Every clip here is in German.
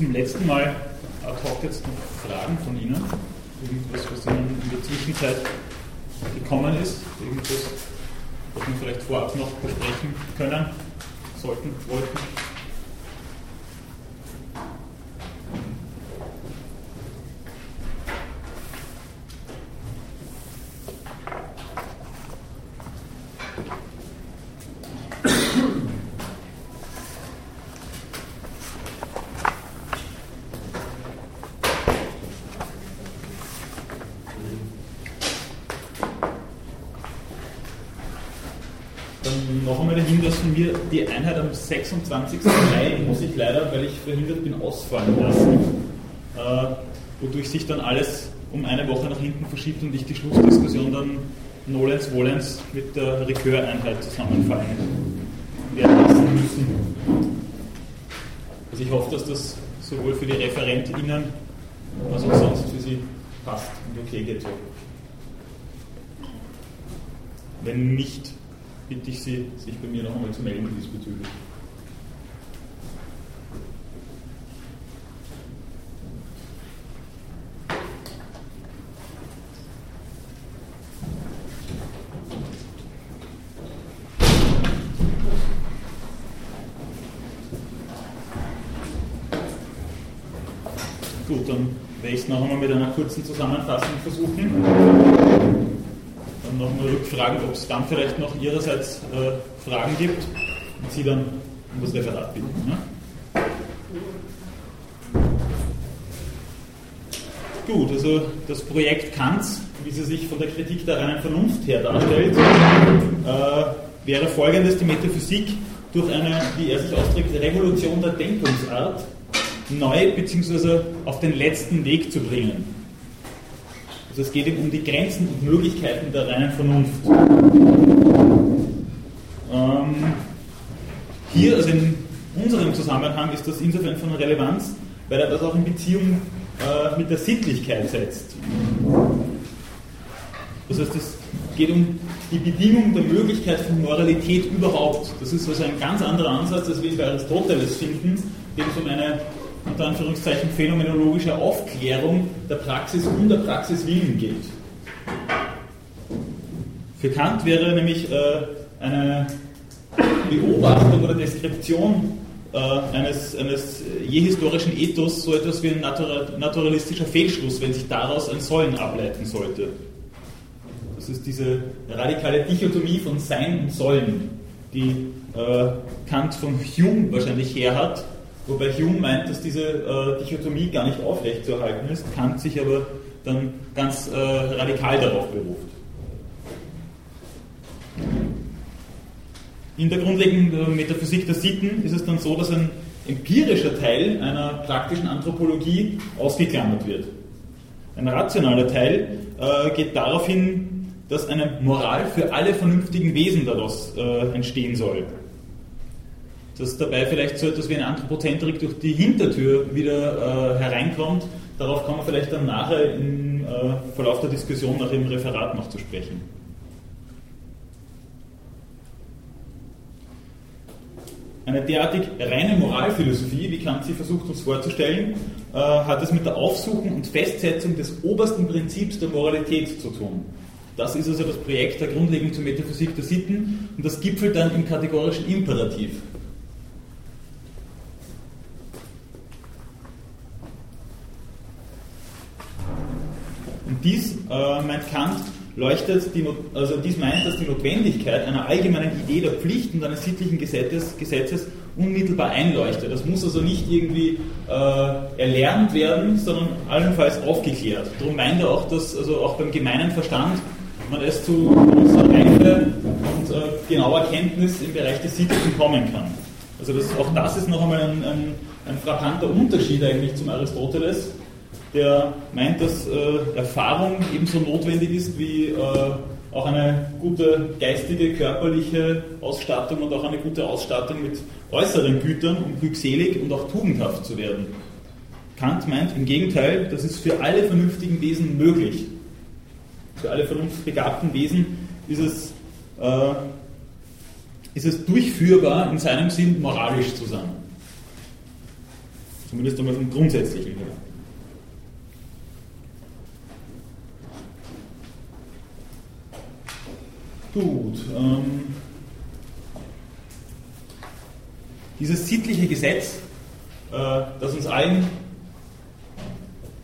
zum letzten Mal ad hoc jetzt noch Fragen von Ihnen? Irgendwas, was Ihnen in der Zwischenzeit gekommen ist? Irgendwas, was wir vielleicht vorab noch besprechen können, sollten, wollten? wir die Einheit am 26. Mai muss ich leider, weil ich verhindert bin, ausfallen lassen, äh, wodurch sich dann alles um eine Woche nach hinten verschiebt und ich die Schlussdiskussion dann Nolens Wohlens mit der Reköreinheit zusammenfallen werden lassen müssen. Also ich hoffe, dass das sowohl für die ReferentInnen als auch sonst für sie passt und okay geht. Wenn nicht, bitte ich Sie, sich bei mir noch einmal zu melden diesbezüglich. Gut, dann werde ich es noch einmal mit einer kurzen Zusammenfassung versuchen nochmal rückfragen, ob es dann vielleicht noch Ihrerseits äh, Fragen gibt und Sie dann um das Referat bitten. Ne? Gut, also das Projekt Kants, wie sie sich von der Kritik der reinen Vernunft her darstellt, äh, wäre folgendes: Die Metaphysik durch eine, wie er sich ausdrückt, Revolution der Denkungsart neu bzw. auf den letzten Weg zu bringen. Also es geht eben um die Grenzen und Möglichkeiten der reinen Vernunft. Ähm, hier, also in unserem Zusammenhang, ist das insofern von Relevanz, weil er das auch in Beziehung äh, mit der Sittlichkeit setzt. Das heißt, es geht um die Bedingung der Möglichkeit von Moralität überhaupt. Das ist also ein ganz anderer Ansatz, als wir es bei Aristoteles finden, dem es um eine unter Anführungszeichen phänomenologische Aufklärung der Praxis um der Praxis willen geht. Für Kant wäre nämlich äh, eine Beobachtung oder Deskription äh, eines, eines je historischen Ethos so etwas wie ein naturalistischer Fehlschluss, wenn sich daraus ein Sollen ableiten sollte. Das ist diese radikale Dichotomie von Sein und Sollen, die äh, Kant von Hume wahrscheinlich her hat Wobei Hume meint, dass diese äh, Dichotomie gar nicht aufrechtzuerhalten ist, Kant sich aber dann ganz äh, radikal darauf beruft. In der grundlegenden Metaphysik der Sitten ist es dann so, dass ein empirischer Teil einer praktischen Anthropologie ausgeklammert wird. Ein rationaler Teil äh, geht darauf hin, dass eine Moral für alle vernünftigen Wesen daraus äh, entstehen soll dass dabei vielleicht so etwas wie eine Anthropozentrik durch die Hintertür wieder äh, hereinkommt. Darauf kommen wir vielleicht dann nachher im äh, Verlauf der Diskussion nach dem Referat noch zu sprechen. Eine derartig reine Moralphilosophie, wie Kant sie versucht uns vorzustellen, äh, hat es mit der Aufsuchung und Festsetzung des obersten Prinzips der Moralität zu tun. Das ist also das Projekt der Grundlegung zur Metaphysik der Sitten und das gipfelt dann im kategorischen Imperativ. Dies, äh, meint Kant, leuchtet die, also dies meint, dass die Notwendigkeit einer allgemeinen Idee der Pflicht und eines sittlichen Gesetzes, Gesetzes unmittelbar einleuchtet. Das muss also nicht irgendwie äh, erlernt werden, sondern allenfalls aufgeklärt. Darum meint er auch, dass also auch beim gemeinen Verstand man es zu unserer Reife und äh, genauer Kenntnis im Bereich des Sittlichen kommen kann. Also das, auch das ist noch einmal ein, ein, ein frappanter Unterschied eigentlich zum Aristoteles, der meint, dass äh, Erfahrung ebenso notwendig ist wie äh, auch eine gute geistige, körperliche Ausstattung und auch eine gute Ausstattung mit äußeren Gütern, um glückselig und auch tugendhaft zu werden. Kant meint im Gegenteil, das ist für alle vernünftigen Wesen möglich. Für alle vernunftbegabten Wesen ist es, äh, ist es durchführbar, in seinem Sinn moralisch zu sein. Zumindest einmal vom Grundsätzlichen her. Gut. Ähm, dieses sittliche Gesetz, äh, das uns allen,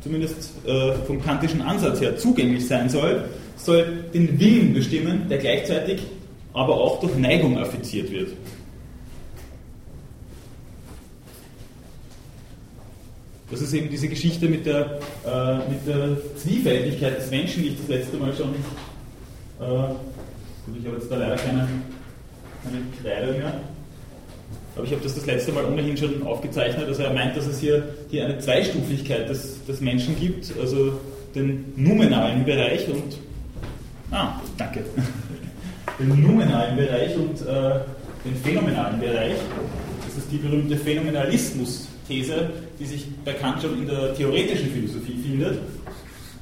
zumindest äh, vom kantischen Ansatz her, zugänglich sein soll, soll den Willen bestimmen, der gleichzeitig aber auch durch Neigung affiziert wird. Das ist eben diese Geschichte mit der, äh, mit der Zwiefältigkeit des Menschen, die ich das letzte Mal schon äh, Gut, ich habe jetzt da leider keine, keine Kreide mehr. Aber ich habe das das letzte Mal ohnehin schon aufgezeichnet. Also er meint, dass es hier, hier eine Zweistufigkeit des, des Menschen gibt, also den nominalen Bereich und ah, danke, den nominalen Bereich und äh, den phänomenalen Bereich. Das ist die berühmte Phänomenalismus-These, die sich bei Kant schon in der theoretischen Philosophie findet.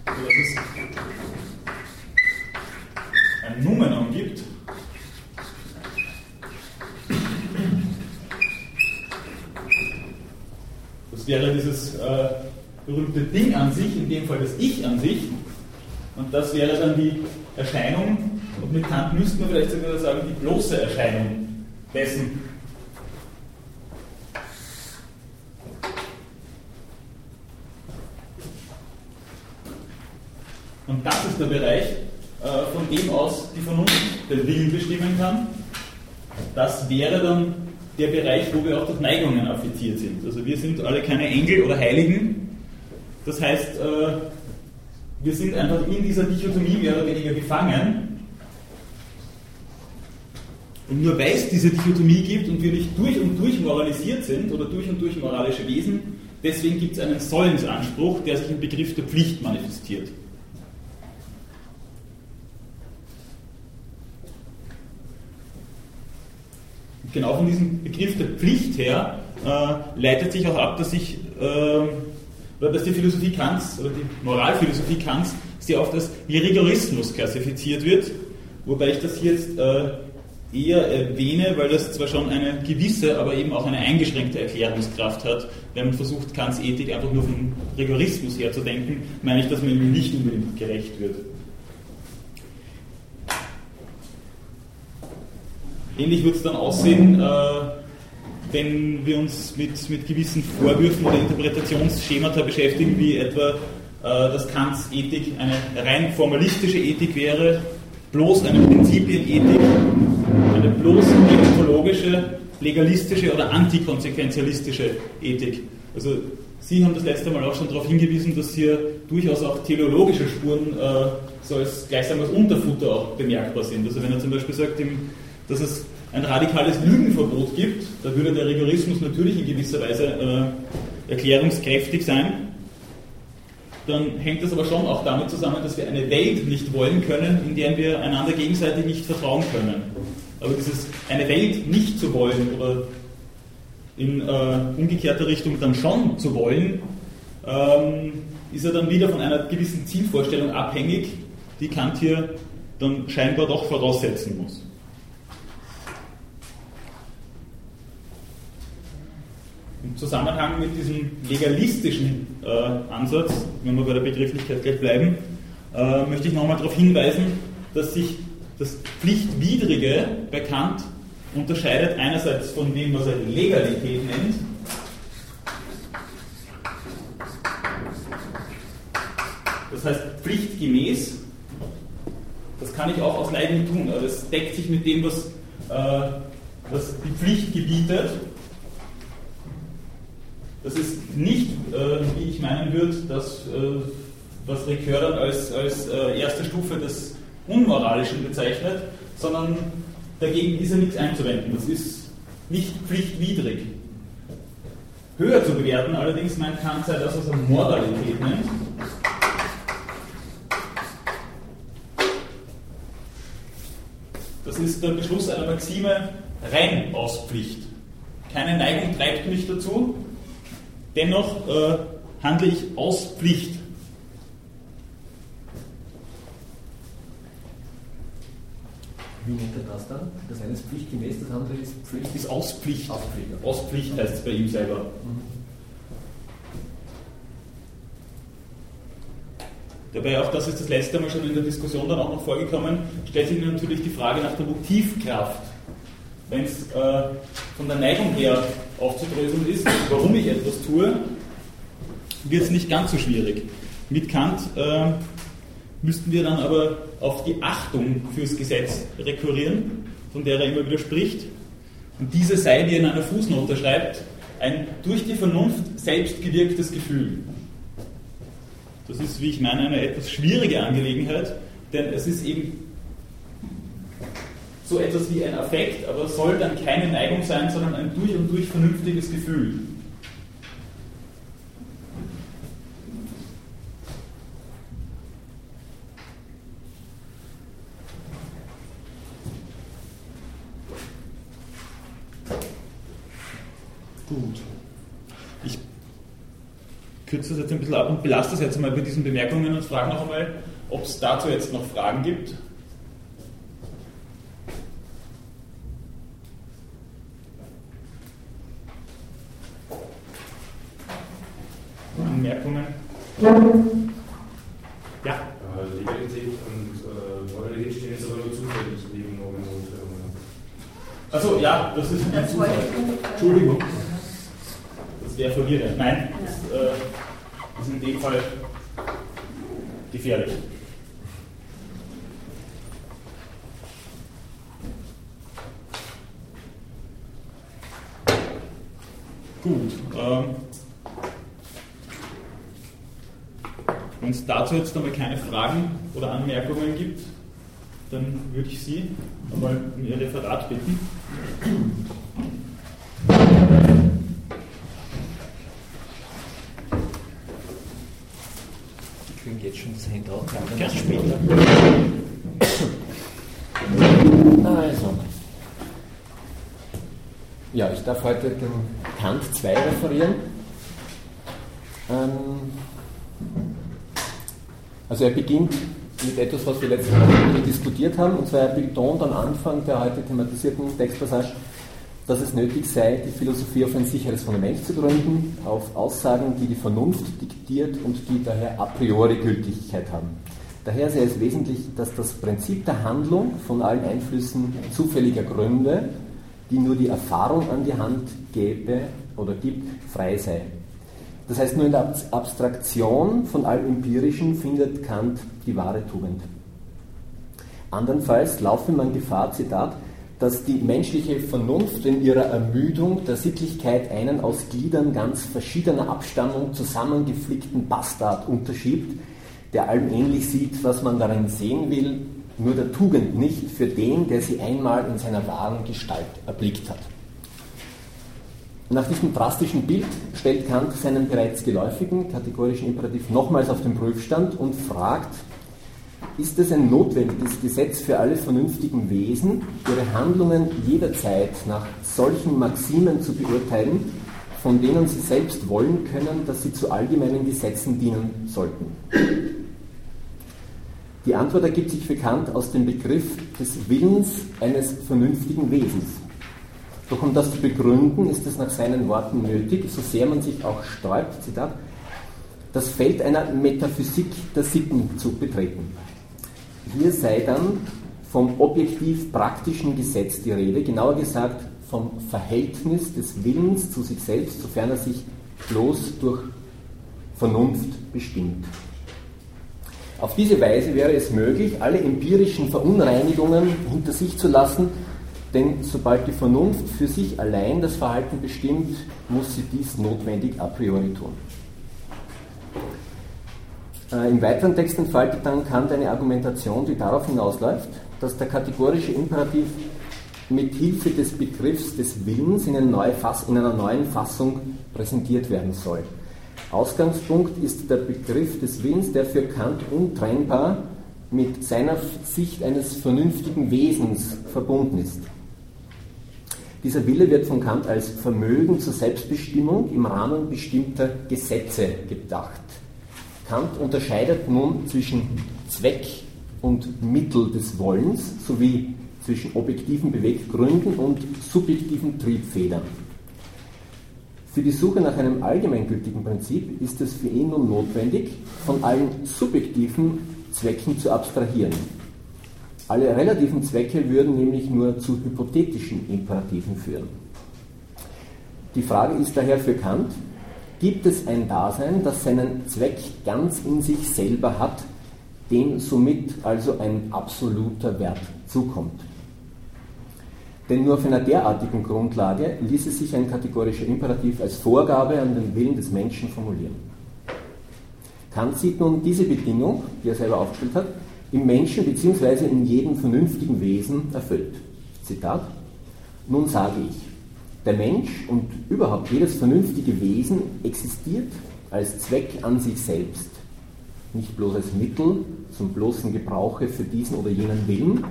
Also das ist ein Numenon gibt, das wäre dieses äh, berühmte Ding an sich, in dem Fall das Ich an sich, und das wäre dann die Erscheinung, und mit Kant müsste man vielleicht sogar sagen, die bloße Erscheinung dessen. Und das ist der Bereich, äh, von dem aus die Vernunft den Willen bestimmen kann. Das wäre dann der Bereich, wo wir auch durch Neigungen affiziert sind. Also wir sind alle keine Engel oder Heiligen. Das heißt, äh, wir sind einfach in dieser Dichotomie mehr oder weniger gefangen. Und nur weil es diese Dichotomie gibt und wir nicht durch und durch moralisiert sind oder durch und durch moralische Wesen, deswegen gibt es einen Sollensanspruch, der sich im Begriff der Pflicht manifestiert. Genau von diesem Begriff der Pflicht her äh, leitet sich auch ab, dass ich äh, oder dass die Philosophie Kants oder die Moralphilosophie Kants sehr oft als Rigorismus klassifiziert wird, wobei ich das jetzt äh, eher erwähne, weil das zwar schon eine gewisse, aber eben auch eine eingeschränkte Erklärungskraft hat. Wenn man versucht, Kants Ethik einfach nur vom Rigorismus her zu denken, meine ich, dass man ihm nicht unbedingt gerecht wird. Ähnlich wird es dann aussehen, äh, wenn wir uns mit, mit gewissen Vorwürfen oder Interpretationsschemata beschäftigen, wie etwa, äh, dass Kants Ethik eine rein formalistische Ethik wäre, bloß eine Prinzipienethik, eine bloß deontologische, legalistische oder antikonsequenzialistische Ethik. Also Sie haben das letzte Mal auch schon darauf hingewiesen, dass hier durchaus auch teleologische Spuren äh, so als gleichsam als Unterfutter auch bemerkbar sind. Also wenn er zum Beispiel sagt, im dass es ein radikales Lügenverbot gibt. Da würde der Rigorismus natürlich in gewisser Weise äh, erklärungskräftig sein. Dann hängt das aber schon auch damit zusammen, dass wir eine Welt nicht wollen können, in der wir einander gegenseitig nicht vertrauen können. Aber dieses eine Welt nicht zu wollen oder in äh, umgekehrter Richtung dann schon zu wollen, ähm, ist ja dann wieder von einer gewissen Zielvorstellung abhängig, die Kant hier dann scheinbar doch voraussetzen muss. Zusammenhang mit diesem legalistischen äh, Ansatz, wenn wir bei der Begrifflichkeit gleich bleiben, äh, möchte ich nochmal darauf hinweisen, dass sich das Pflichtwidrige bei Kant unterscheidet einerseits von dem, was er Legalität nennt, das heißt pflichtgemäß, das kann ich auch aus Leiden tun, aber das deckt sich mit dem, was, äh, was die Pflicht gebietet das ist nicht, äh, wie ich meinen würde, das, äh, was Ricoeur dann als, als äh, erste Stufe des Unmoralischen bezeichnet, sondern dagegen ist ja nichts einzuwenden. Das ist nicht pflichtwidrig. Höher zu bewerten allerdings meint Kant sei das, was er Moralität nennt. Das ist der Beschluss einer Maxime rein aus Pflicht. Keine Neigung treibt mich dazu, Dennoch äh, handle ich aus Pflicht. Wie nennt er das dann? Das eine ist pflichtgemäß, das andere ist Pflicht. Ist aus Pflicht. Aus Pflicht, ja. aus Pflicht heißt es bei ihm selber. Mhm. Dabei, auch das ist das letzte Mal schon in der Diskussion dann auch noch vorgekommen, stellt sich natürlich die Frage nach der Motivkraft. Wenn es äh, von der Neigung her aufzudröseln ist, warum ich etwas tue, wird es nicht ganz so schwierig. Mit Kant äh, müssten wir dann aber auf die Achtung fürs Gesetz rekurrieren, von der er immer wieder spricht. Und diese sei, wie er in einer Fußnote schreibt, ein durch die Vernunft selbst gewirktes Gefühl. Das ist, wie ich meine, eine etwas schwierige Angelegenheit, denn es ist eben so etwas wie ein Affekt, aber soll dann keine Neigung sein, sondern ein durch und durch vernünftiges Gefühl. Gut. Ich kürze das jetzt ein bisschen ab und belasse das jetzt mal bei diesen Bemerkungen und frage noch einmal, ob es dazu jetzt noch Fragen gibt. Anmerkungen? Ja. Äh, Legalität und äh, Moralität stehen jetzt aber nur zufällig neben Normen und Also ja, das ist ein Zufall. Entschuldigung. Das wäre verwirrend. Nein, das äh, ist in dem Fall gefährlich. Gut. Ähm, Wenn es dazu jetzt einmal keine Fragen oder Anmerkungen gibt, dann würde ich Sie einmal um Ihr Referat bitten. Sie kriegen jetzt schon das Handout. Gerne später. Also. Ja, ich darf heute den Kant 2 referieren. Ähm, also er beginnt mit etwas, was wir letztes Mal diskutiert haben, und zwar er betont am Anfang der heute thematisierten Textpassage, dass es nötig sei, die Philosophie auf ein sicheres Fundament zu gründen, auf Aussagen, die die Vernunft diktiert und die daher a priori Gültigkeit haben. Daher sei es wesentlich, dass das Prinzip der Handlung von allen Einflüssen zufälliger Gründe, die nur die Erfahrung an die Hand gäbe oder gibt, frei sei. Das heißt, nur in der Abstraktion von allem Empirischen findet Kant die wahre Tugend. Andernfalls laufe man Gefahr, Zitat, dass die menschliche Vernunft in ihrer Ermüdung der Sittlichkeit einen aus Gliedern ganz verschiedener Abstammung zusammengeflickten Bastard unterschiebt, der allem ähnlich sieht, was man darin sehen will, nur der Tugend nicht für den, der sie einmal in seiner wahren Gestalt erblickt hat. Nach diesem drastischen Bild stellt Kant seinen bereits geläufigen kategorischen Imperativ nochmals auf den Prüfstand und fragt, ist es ein notwendiges Gesetz für alle vernünftigen Wesen, ihre Handlungen jederzeit nach solchen Maximen zu beurteilen, von denen sie selbst wollen können, dass sie zu allgemeinen Gesetzen dienen sollten? Die Antwort ergibt sich für Kant aus dem Begriff des Willens eines vernünftigen Wesens. Doch um das zu begründen, ist es nach seinen Worten nötig, so sehr man sich auch sträubt, Zitat, das Feld einer Metaphysik der Sitten zu betreten. Hier sei dann vom objektiv praktischen Gesetz die Rede, genauer gesagt vom Verhältnis des Willens zu sich selbst, sofern er sich bloß durch Vernunft bestimmt. Auf diese Weise wäre es möglich, alle empirischen Verunreinigungen hinter sich zu lassen, denn sobald die Vernunft für sich allein das Verhalten bestimmt, muss sie dies notwendig a priori tun. Äh, Im weiteren Text entfaltet dann Kant eine Argumentation, die darauf hinausläuft, dass der kategorische Imperativ mit Hilfe des Begriffs des Willens in, eine in einer neuen Fassung präsentiert werden soll. Ausgangspunkt ist der Begriff des Willens, der für Kant untrennbar mit seiner Sicht eines vernünftigen Wesens verbunden ist. Dieser Wille wird von Kant als Vermögen zur Selbstbestimmung im Rahmen bestimmter Gesetze gedacht. Kant unterscheidet nun zwischen Zweck und Mittel des Wollens sowie zwischen objektiven Beweggründen und subjektiven Triebfedern. Für die Suche nach einem allgemeingültigen Prinzip ist es für ihn nun notwendig, von allen subjektiven Zwecken zu abstrahieren. Alle relativen Zwecke würden nämlich nur zu hypothetischen Imperativen führen. Die Frage ist daher für Kant, gibt es ein Dasein, das seinen Zweck ganz in sich selber hat, dem somit also ein absoluter Wert zukommt? Denn nur auf einer derartigen Grundlage ließe sich ein kategorischer Imperativ als Vorgabe an den Willen des Menschen formulieren. Kant sieht nun diese Bedingung, die er selber aufgestellt hat, im Menschen bzw. in jedem vernünftigen Wesen erfüllt. Zitat: Nun sage ich, der Mensch und überhaupt jedes vernünftige Wesen existiert als Zweck an sich selbst, nicht bloß als Mittel zum bloßen Gebrauche für diesen oder jenen Willen,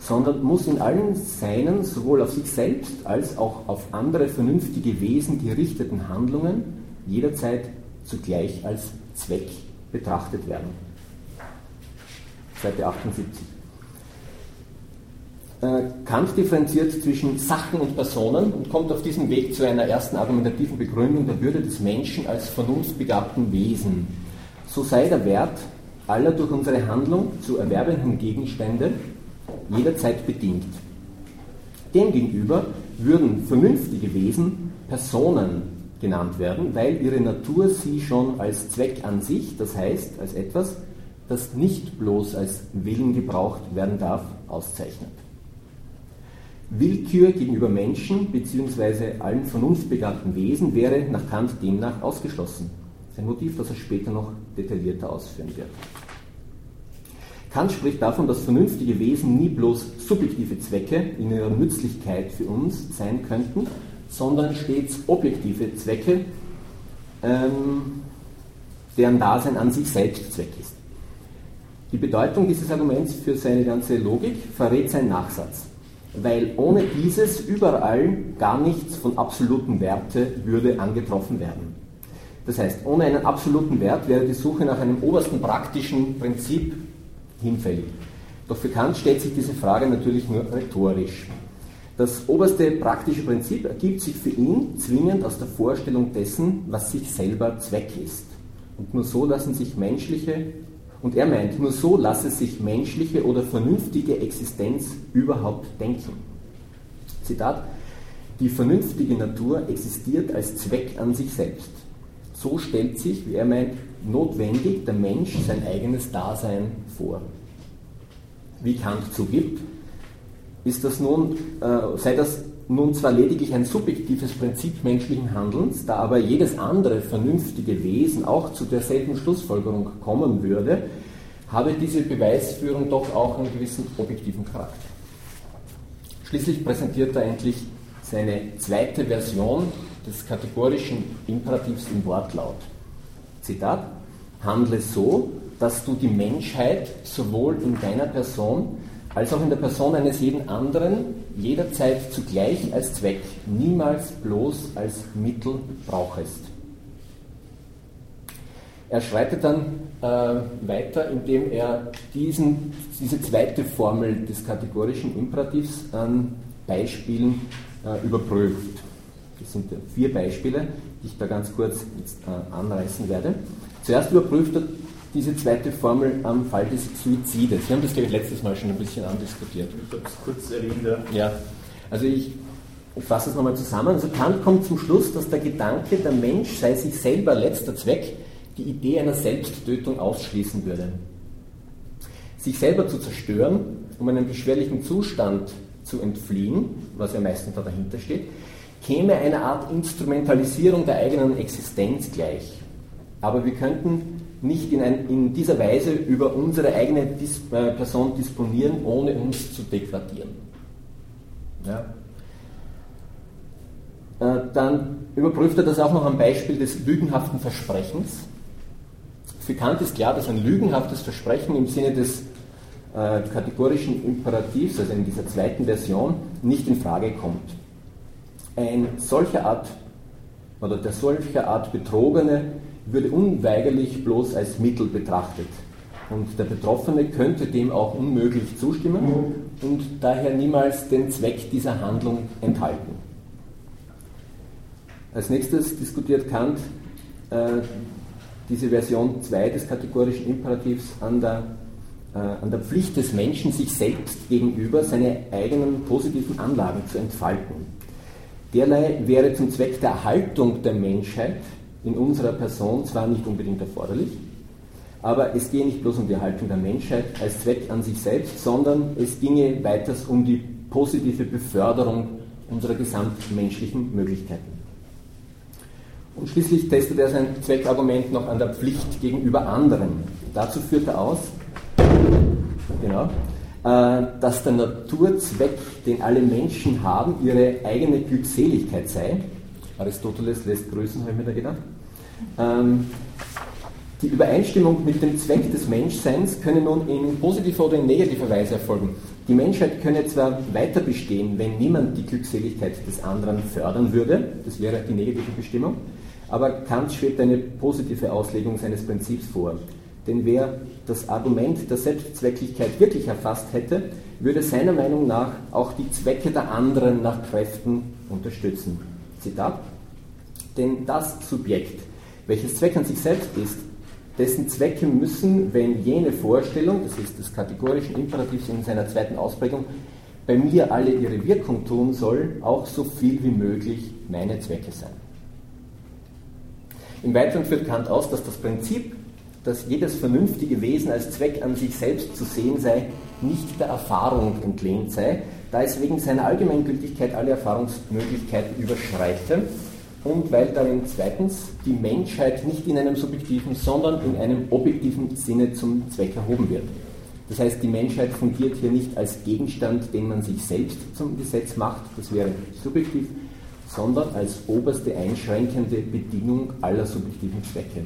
sondern muss in allen seinen, sowohl auf sich selbst als auch auf andere vernünftige Wesen gerichteten Handlungen jederzeit zugleich als Zweck betrachtet werden. Seite 78. Äh, Kant differenziert zwischen Sachen und Personen und kommt auf diesem Weg zu einer ersten argumentativen Begründung der Würde des Menschen als vernunftbegabten Wesen. So sei der Wert aller durch unsere Handlung zu erwerbenden Gegenstände jederzeit bedingt. Demgegenüber würden vernünftige Wesen Personen genannt werden, weil ihre Natur sie schon als Zweck an sich, das heißt als etwas, das nicht bloß als Willen gebraucht werden darf, auszeichnet. Willkür gegenüber Menschen bzw. allen vernunftbegabten Wesen wäre nach Kant demnach ausgeschlossen. Ein Motiv, das er später noch detaillierter ausführen wird. Kant spricht davon, dass vernünftige Wesen nie bloß subjektive Zwecke in ihrer Nützlichkeit für uns sein könnten, sondern stets objektive Zwecke, ähm, deren Dasein an sich selbst Zweck ist. Die Bedeutung dieses Arguments für seine ganze Logik verrät sein Nachsatz, weil ohne dieses überall gar nichts von absoluten Werte würde angetroffen werden. Das heißt, ohne einen absoluten Wert wäre die Suche nach einem obersten praktischen Prinzip hinfällig. Doch für Kant stellt sich diese Frage natürlich nur rhetorisch. Das oberste praktische Prinzip ergibt sich für ihn zwingend aus der Vorstellung dessen, was sich selber Zweck ist. Und nur so lassen sich menschliche, und er meint, nur so lasse sich menschliche oder vernünftige Existenz überhaupt denken. Zitat, die vernünftige Natur existiert als Zweck an sich selbst. So stellt sich, wie er meint, notwendig der Mensch sein eigenes Dasein vor. Wie Kant zugibt, ist das nun, äh, sei das nun zwar lediglich ein subjektives Prinzip menschlichen Handelns, da aber jedes andere vernünftige Wesen auch zu derselben Schlussfolgerung kommen würde, habe diese Beweisführung doch auch einen gewissen objektiven Charakter. Schließlich präsentiert er endlich seine zweite Version des kategorischen Imperativs im Wortlaut. Zitat, handle so, dass du die Menschheit sowohl in deiner Person als auch in der Person eines jeden anderen jederzeit zugleich als Zweck, niemals bloß als Mittel brauchest. Er schreitet dann äh, weiter, indem er diesen, diese zweite Formel des kategorischen Imperativs an Beispielen äh, überprüft. Das sind vier Beispiele, die ich da ganz kurz jetzt, äh, anreißen werde. Zuerst überprüft er diese zweite Formel am Fall des Suizides. Wir haben das, glaube ich, letztes Mal schon ein bisschen andiskutiert. Ich habe es kurz erwähnt, ja. Also ich fasse es nochmal zusammen. Also Kant kommt zum Schluss, dass der Gedanke, der Mensch sei sich selber letzter Zweck, die Idee einer Selbsttötung ausschließen würde. Sich selber zu zerstören, um einen beschwerlichen Zustand zu entfliehen, was ja meistens da dahinter steht, käme einer Art Instrumentalisierung der eigenen Existenz gleich. Aber wir könnten nicht in, ein, in dieser Weise über unsere eigene Dis äh, Person disponieren, ohne uns zu degradieren. Ja. Äh, dann überprüft er das auch noch am Beispiel des lügenhaften Versprechens. Für Kant ist klar, dass ein lügenhaftes Versprechen im Sinne des äh, kategorischen Imperativs, also in dieser zweiten Version, nicht in Frage kommt. Ein solcher Art oder der solcher Art Betrogene würde unweigerlich bloß als Mittel betrachtet. Und der Betroffene könnte dem auch unmöglich zustimmen und daher niemals den Zweck dieser Handlung enthalten. Als nächstes diskutiert Kant äh, diese Version 2 des kategorischen Imperativs an der, äh, an der Pflicht des Menschen, sich selbst gegenüber seine eigenen positiven Anlagen zu entfalten. Derlei wäre zum Zweck der Erhaltung der Menschheit in unserer Person zwar nicht unbedingt erforderlich, aber es gehe nicht bloß um die Erhaltung der Menschheit als Zweck an sich selbst, sondern es ginge weiters um die positive Beförderung unserer gesamtmenschlichen Möglichkeiten. Und schließlich testet er sein Zweckargument noch an der Pflicht gegenüber anderen. Dazu führt er aus, genau, äh, dass der Naturzweck, den alle Menschen haben, ihre eigene Glückseligkeit sei. Aristoteles lässt grüßen, habe ich mir da gedacht. Ähm, die Übereinstimmung mit dem Zweck des Menschseins könne nun in positiver oder in negativer Weise erfolgen. Die Menschheit könne zwar weiter bestehen, wenn niemand die Glückseligkeit des anderen fördern würde, das wäre die negative Bestimmung, aber Kant schwebt eine positive Auslegung seines Prinzips vor. Denn wer das Argument der Selbstzwecklichkeit wirklich erfasst hätte, würde seiner Meinung nach auch die Zwecke der anderen nach Kräften unterstützen. Zitat. Denn das Subjekt, welches Zweck an sich selbst ist, dessen Zwecke müssen, wenn jene Vorstellung, das ist des kategorischen Imperativs in seiner zweiten Ausprägung, bei mir alle ihre Wirkung tun soll, auch so viel wie möglich meine Zwecke sein. Im Weiteren führt Kant aus, dass das Prinzip, dass jedes vernünftige Wesen als Zweck an sich selbst zu sehen sei, nicht der Erfahrung entlehnt sei, da es wegen seiner Allgemeingültigkeit alle Erfahrungsmöglichkeiten überschreite und weil darin zweitens die Menschheit nicht in einem subjektiven, sondern in einem objektiven Sinne zum Zweck erhoben wird. Das heißt, die Menschheit fungiert hier nicht als Gegenstand, den man sich selbst zum Gesetz macht, das wäre subjektiv, sondern als oberste einschränkende Bedingung aller subjektiven Zwecke.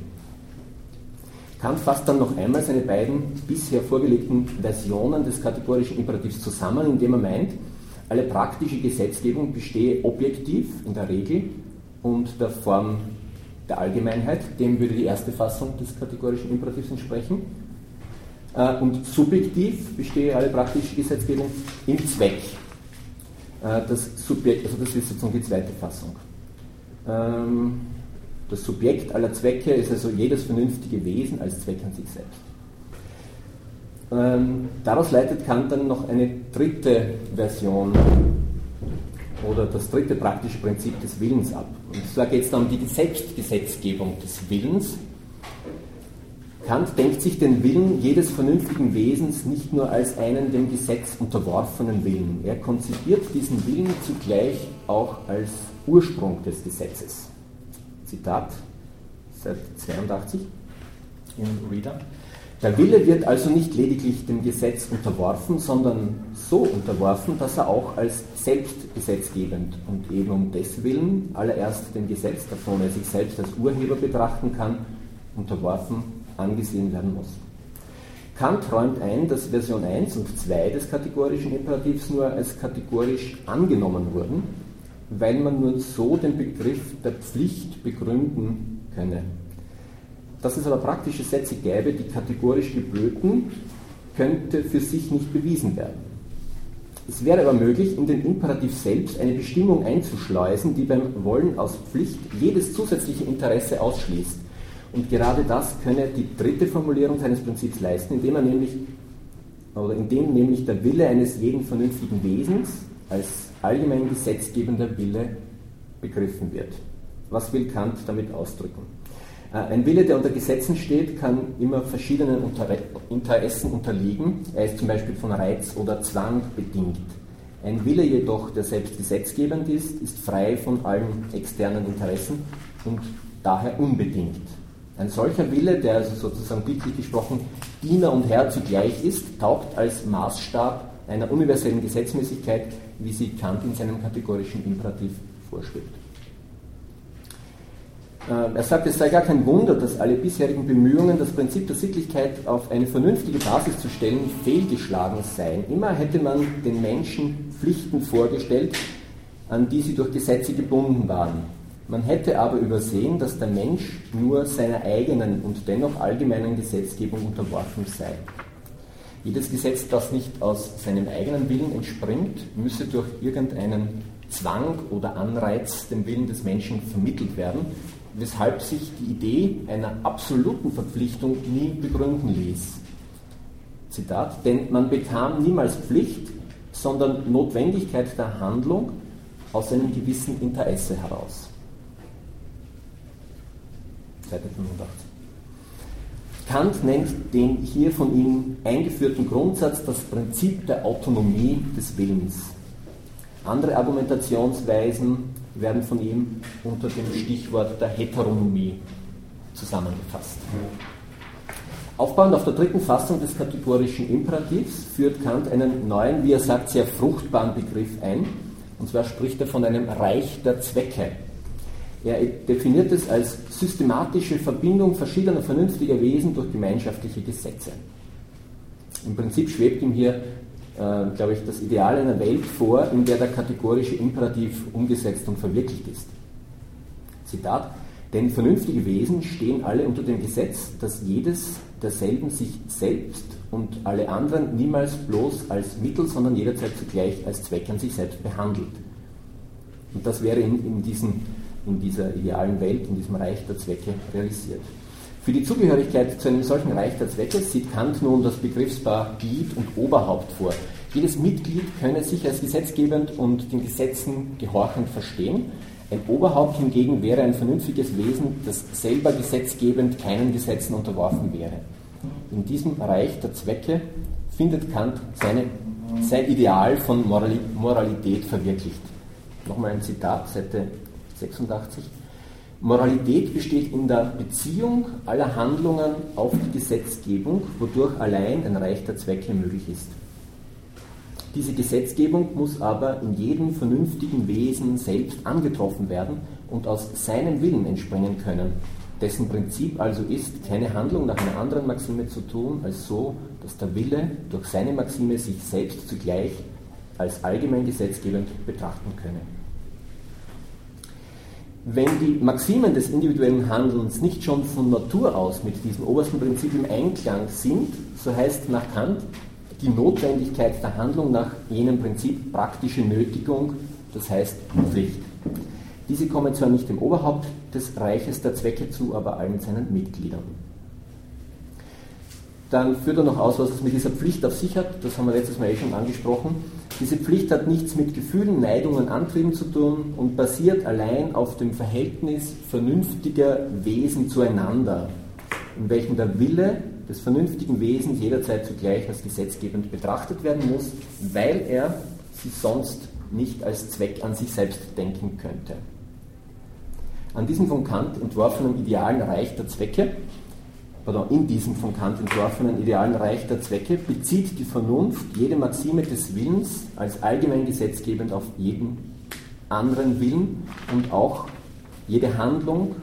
Kant fasst dann noch einmal seine beiden bisher vorgelegten Versionen des kategorischen Imperativs zusammen, indem er meint, alle praktische Gesetzgebung bestehe objektiv in der Regel und der Form der Allgemeinheit, dem würde die erste Fassung des kategorischen Imperativs entsprechen. Äh, und subjektiv bestehe alle praktische Gesetzgebung im Zweck äh, das Subjekt, also das ist sozusagen die zweite Fassung. Das Subjekt aller Zwecke ist also jedes vernünftige Wesen als Zweck an sich selbst. Ähm, daraus leitet Kant dann noch eine dritte Version oder das dritte praktische Prinzip des Willens ab. Und zwar geht es dann um die Selbstgesetzgebung des Willens Kant denkt sich den Willen jedes vernünftigen Wesens nicht nur als einen dem Gesetz unterworfenen Willen. Er konzipiert diesen Willen zugleich auch als Ursprung des Gesetzes. Zitat, Seite 82 im Reader. Der Wille wird also nicht lediglich dem Gesetz unterworfen, sondern so unterworfen, dass er auch als selbstgesetzgebend und eben um deswillen allererst dem Gesetz, davon er sich selbst als Urheber betrachten kann, unterworfen angesehen werden muss. Kant räumt ein, dass Version 1 und 2 des kategorischen Imperativs nur als kategorisch angenommen wurden, weil man nur so den Begriff der Pflicht begründen könne. Dass es aber praktische Sätze gäbe, die kategorisch geblöten, könnte für sich nicht bewiesen werden. Es wäre aber möglich, in den Imperativ selbst eine Bestimmung einzuschleusen, die beim Wollen aus Pflicht jedes zusätzliche Interesse ausschließt und gerade das könne die dritte Formulierung seines Prinzips leisten, indem er nämlich, oder indem nämlich der Wille eines jeden vernünftigen Wesens als allgemein gesetzgebender Wille begriffen wird. Was will Kant damit ausdrücken? Äh, ein Wille, der unter Gesetzen steht, kann immer verschiedenen Interessen unterliegen. Er ist zum Beispiel von Reiz oder Zwang bedingt. Ein Wille jedoch, der selbst gesetzgebend ist, ist frei von allen externen Interessen und daher unbedingt. Ein solcher Wille, der also sozusagen bildlich gesprochen Diener und Herr zugleich ist, taugt als Maßstab einer universellen Gesetzmäßigkeit, wie sie Kant in seinem kategorischen Imperativ vorschwebt. Ähm, er sagt, es sei gar kein Wunder, dass alle bisherigen Bemühungen, das Prinzip der Sittlichkeit auf eine vernünftige Basis zu stellen, fehlgeschlagen seien. Immer hätte man den Menschen Pflichten vorgestellt, an die sie durch Gesetze gebunden waren. Man hätte aber übersehen, dass der Mensch nur seiner eigenen und dennoch allgemeinen Gesetzgebung unterworfen sei. Jedes Gesetz, das nicht aus seinem eigenen Willen entspringt, müsse durch irgendeinen Zwang oder Anreiz dem Willen des Menschen vermittelt werden, weshalb sich die Idee einer absoluten Verpflichtung nie begründen ließ. Zitat, denn man bekam niemals Pflicht, sondern Notwendigkeit der Handlung aus einem gewissen Interesse heraus. Seite 85. Kant nennt den hier von ihm eingeführten Grundsatz das Prinzip der Autonomie des Willens. Andere Argumentationsweisen werden von ihm unter dem Stichwort der Heteronomie zusammengefasst. Aufbauend auf der dritten Fassung des kategorischen Imperativs führt Kant einen neuen, wie er sagt, sehr fruchtbaren Begriff ein. Und zwar spricht er von einem Reich der Zwecke. Er definiert es als systematische Verbindung verschiedener vernünftiger Wesen durch gemeinschaftliche Gesetze. Im Prinzip schwebt ihm hier, äh, glaube ich, das Ideal einer Welt vor, in der der kategorische Imperativ umgesetzt und verwirklicht ist. Zitat: Denn vernünftige Wesen stehen alle unter dem Gesetz, dass jedes derselben sich selbst und alle anderen niemals bloß als Mittel, sondern jederzeit zugleich als Zweck an sich selbst behandelt. Und das wäre in, in diesen in dieser idealen Welt, in diesem Reich der Zwecke realisiert. Für die Zugehörigkeit zu einem solchen Reich der Zwecke sieht Kant nun das Begriffspaar Glied und Oberhaupt vor. Jedes Mitglied könne sich als gesetzgebend und den Gesetzen gehorchend verstehen. Ein Oberhaupt hingegen wäre ein vernünftiges Wesen, das selber gesetzgebend keinen Gesetzen unterworfen wäre. In diesem Reich der Zwecke findet Kant seine, sein Ideal von Moralität verwirklicht. Nochmal ein Zitat, Seite 86. Moralität besteht in der Beziehung aller Handlungen auf die Gesetzgebung, wodurch allein ein Reich der Zwecke möglich ist. Diese Gesetzgebung muss aber in jedem vernünftigen Wesen selbst angetroffen werden und aus seinem Willen entspringen können, dessen Prinzip also ist, keine Handlung nach einer anderen Maxime zu tun, als so, dass der Wille durch seine Maxime sich selbst zugleich als allgemein gesetzgebend betrachten könne. Wenn die Maximen des individuellen Handelns nicht schon von Natur aus mit diesem obersten Prinzip im Einklang sind, so heißt nach Kant die Notwendigkeit der Handlung nach jenem Prinzip praktische Nötigung, das heißt Pflicht. Diese kommen zwar nicht dem Oberhaupt des Reiches der Zwecke zu, aber allen seinen Mitgliedern. Dann führt er noch aus, was es mit dieser Pflicht auf sich hat, das haben wir letztes Mal eh schon angesprochen. Diese Pflicht hat nichts mit Gefühlen, Neigungen, Antrieben zu tun und basiert allein auf dem Verhältnis vernünftiger Wesen zueinander, in welchem der Wille des vernünftigen Wesens jederzeit zugleich als gesetzgebend betrachtet werden muss, weil er sie sonst nicht als Zweck an sich selbst denken könnte. An diesem von Kant entworfenen idealen Reich der Zwecke oder in diesem von Kant entworfenen idealen Reich der Zwecke bezieht die Vernunft jede Maxime des Willens als allgemein gesetzgebend auf jeden anderen Willen und auch jede Handlung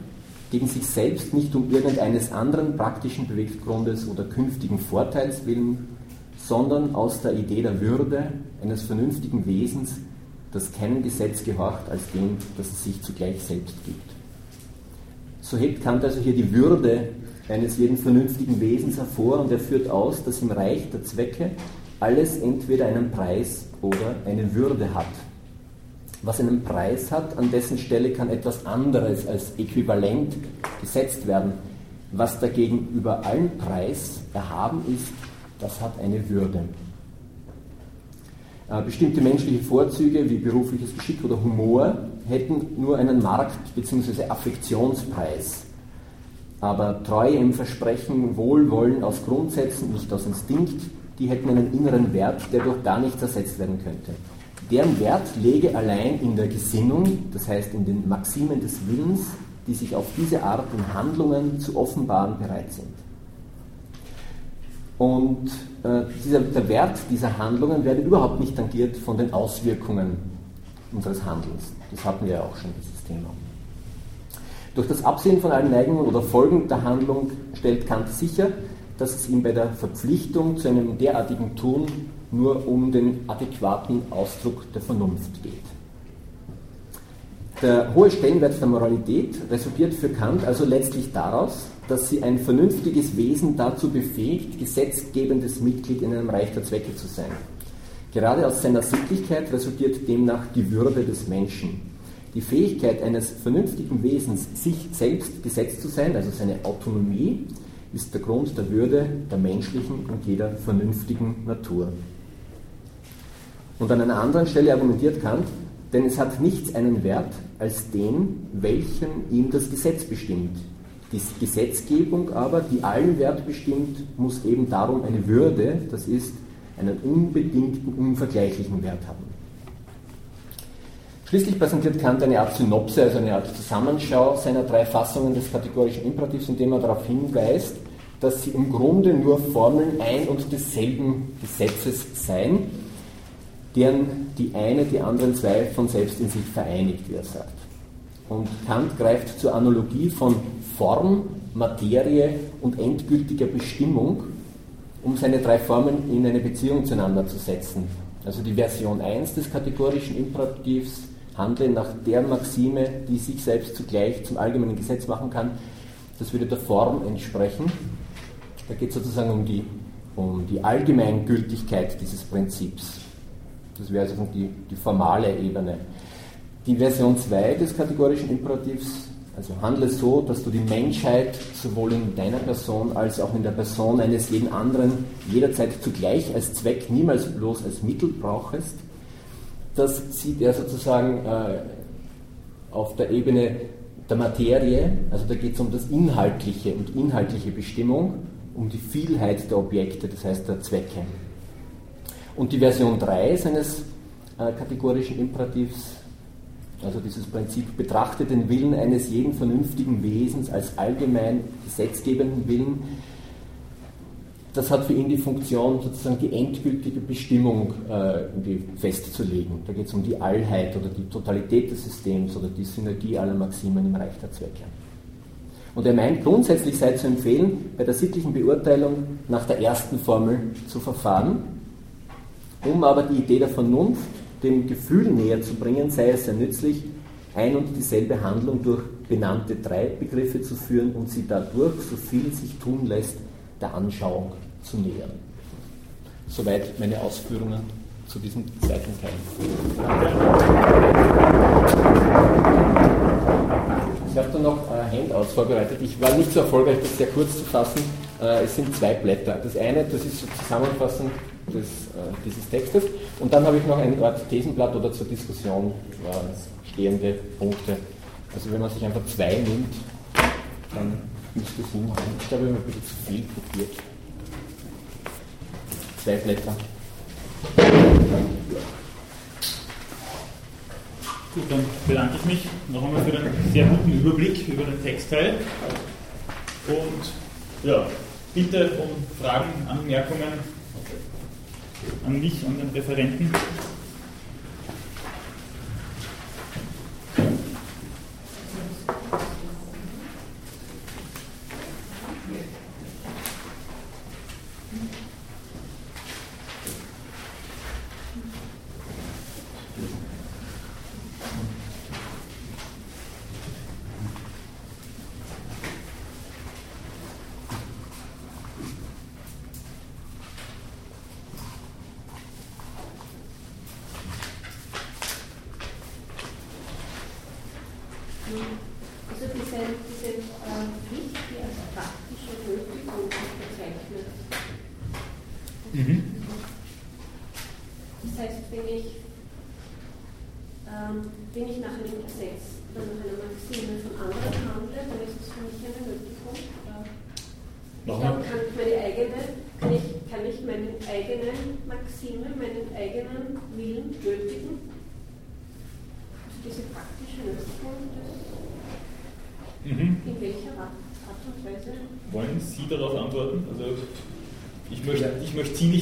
gegen sich selbst nicht um irgendeines anderen praktischen Beweggrundes oder künftigen Vorteils willen, sondern aus der Idee der Würde eines vernünftigen Wesens, das keinem Gesetz gehorcht als dem, das es sich zugleich selbst gibt. So hebt Kant also hier die Würde eines jeden vernünftigen Wesens hervor und er führt aus, dass im Reich der Zwecke alles entweder einen Preis oder eine Würde hat. Was einen Preis hat, an dessen Stelle kann etwas anderes als äquivalent gesetzt werden. Was dagegen über allen Preis erhaben ist, das hat eine Würde. Äh, bestimmte menschliche Vorzüge wie berufliches Geschick oder Humor hätten nur einen Markt- bzw. Affektionspreis. Aber Treue im Versprechen, Wohlwollen aus Grundsätzen, nicht aus Instinkt, die hätten einen inneren Wert, der durch gar nichts ersetzt werden könnte. Deren Wert läge allein in der Gesinnung, das heißt in den Maximen des Willens, die sich auf diese Art in Handlungen zu offenbaren bereit sind. Und äh, dieser, der Wert dieser Handlungen werde überhaupt nicht tangiert von den Auswirkungen unseres Handelns. Das hatten wir ja auch schon, dieses Thema. Durch das Absehen von allen Neigungen oder Folgen der Handlung stellt Kant sicher, dass es ihm bei der Verpflichtung zu einem derartigen Tun nur um den adäquaten Ausdruck der Vernunft geht. Der hohe Stellenwert der Moralität resultiert für Kant also letztlich daraus, dass sie ein vernünftiges Wesen dazu befähigt, gesetzgebendes Mitglied in einem Reich der Zwecke zu sein. Gerade aus seiner Sittlichkeit resultiert demnach die Würde des Menschen. Die Fähigkeit eines vernünftigen Wesens, sich selbst gesetzt zu sein, also seine Autonomie, ist der Grund der Würde der menschlichen und jeder vernünftigen Natur. Und an einer anderen Stelle argumentiert Kant, denn es hat nichts einen Wert als den, welchen ihm das Gesetz bestimmt. Die Gesetzgebung aber, die allen Wert bestimmt, muss eben darum eine Würde, das ist, einen unbedingten, unvergleichlichen Wert haben. Schließlich präsentiert Kant eine Art Synopse, also eine Art Zusammenschau seiner drei Fassungen des kategorischen Imperativs, indem er darauf hinweist, dass sie im Grunde nur Formeln ein und desselben Gesetzes seien, deren die eine die anderen zwei von selbst in sich vereinigt, wie er sagt. Und Kant greift zur Analogie von Form, Materie und endgültiger Bestimmung, um seine drei Formen in eine Beziehung zueinander zu setzen. Also die Version 1 des kategorischen Imperativs handle nach der Maxime, die sich selbst zugleich zum allgemeinen Gesetz machen kann. Das würde der Form entsprechen. Da geht es sozusagen um die, um die Allgemeingültigkeit dieses Prinzips. Das wäre also die, die formale Ebene. Die Version 2 des kategorischen Imperativs, also handle so, dass du die Menschheit sowohl in deiner Person als auch in der Person eines jeden anderen jederzeit zugleich als Zweck, niemals bloß als Mittel brauchest. Das sieht er sozusagen äh, auf der Ebene der Materie, also da geht es um das Inhaltliche und inhaltliche Bestimmung, um die Vielheit der Objekte, das heißt der Zwecke. Und die Version 3 seines äh, kategorischen Imperativs, also dieses Prinzip, betrachte den Willen eines jeden vernünftigen Wesens als allgemein gesetzgebenden Willen, das hat für ihn die Funktion, sozusagen die endgültige Bestimmung äh, festzulegen. Da geht es um die Allheit oder die Totalität des Systems oder die Synergie aller Maximen im Reich der Zwecke. Und er meint, grundsätzlich sei zu empfehlen, bei der sittlichen Beurteilung nach der ersten Formel zu verfahren, um aber die Idee der Vernunft dem Gefühl näher zu bringen, sei es sehr nützlich, ein und dieselbe Handlung durch benannte drei Begriffe zu führen und sie dadurch, so viel sich tun lässt, der Anschauung zu nähern. Soweit meine Ausführungen zu diesem zweiten Teil. Ich habe da noch Handouts vorbereitet. Ich war nicht so erfolgreich, das sehr kurz zu fassen. Äh, es sind zwei Blätter. Das eine, das ist so zusammenfassend des, äh, dieses Textes. Und dann habe ich noch ein Art Thesenblatt oder zur Diskussion äh, stehende Punkte. Also wenn man sich einfach zwei nimmt, dann es hinhauen. Ich glaube, ich habe ein bisschen zu viel kopiert. Zwei Blätter. Gut, dann bedanke ich mich noch einmal für den sehr guten Überblick über den Textteil. Und ja, bitte um Fragen, Anmerkungen an mich, an den Referenten.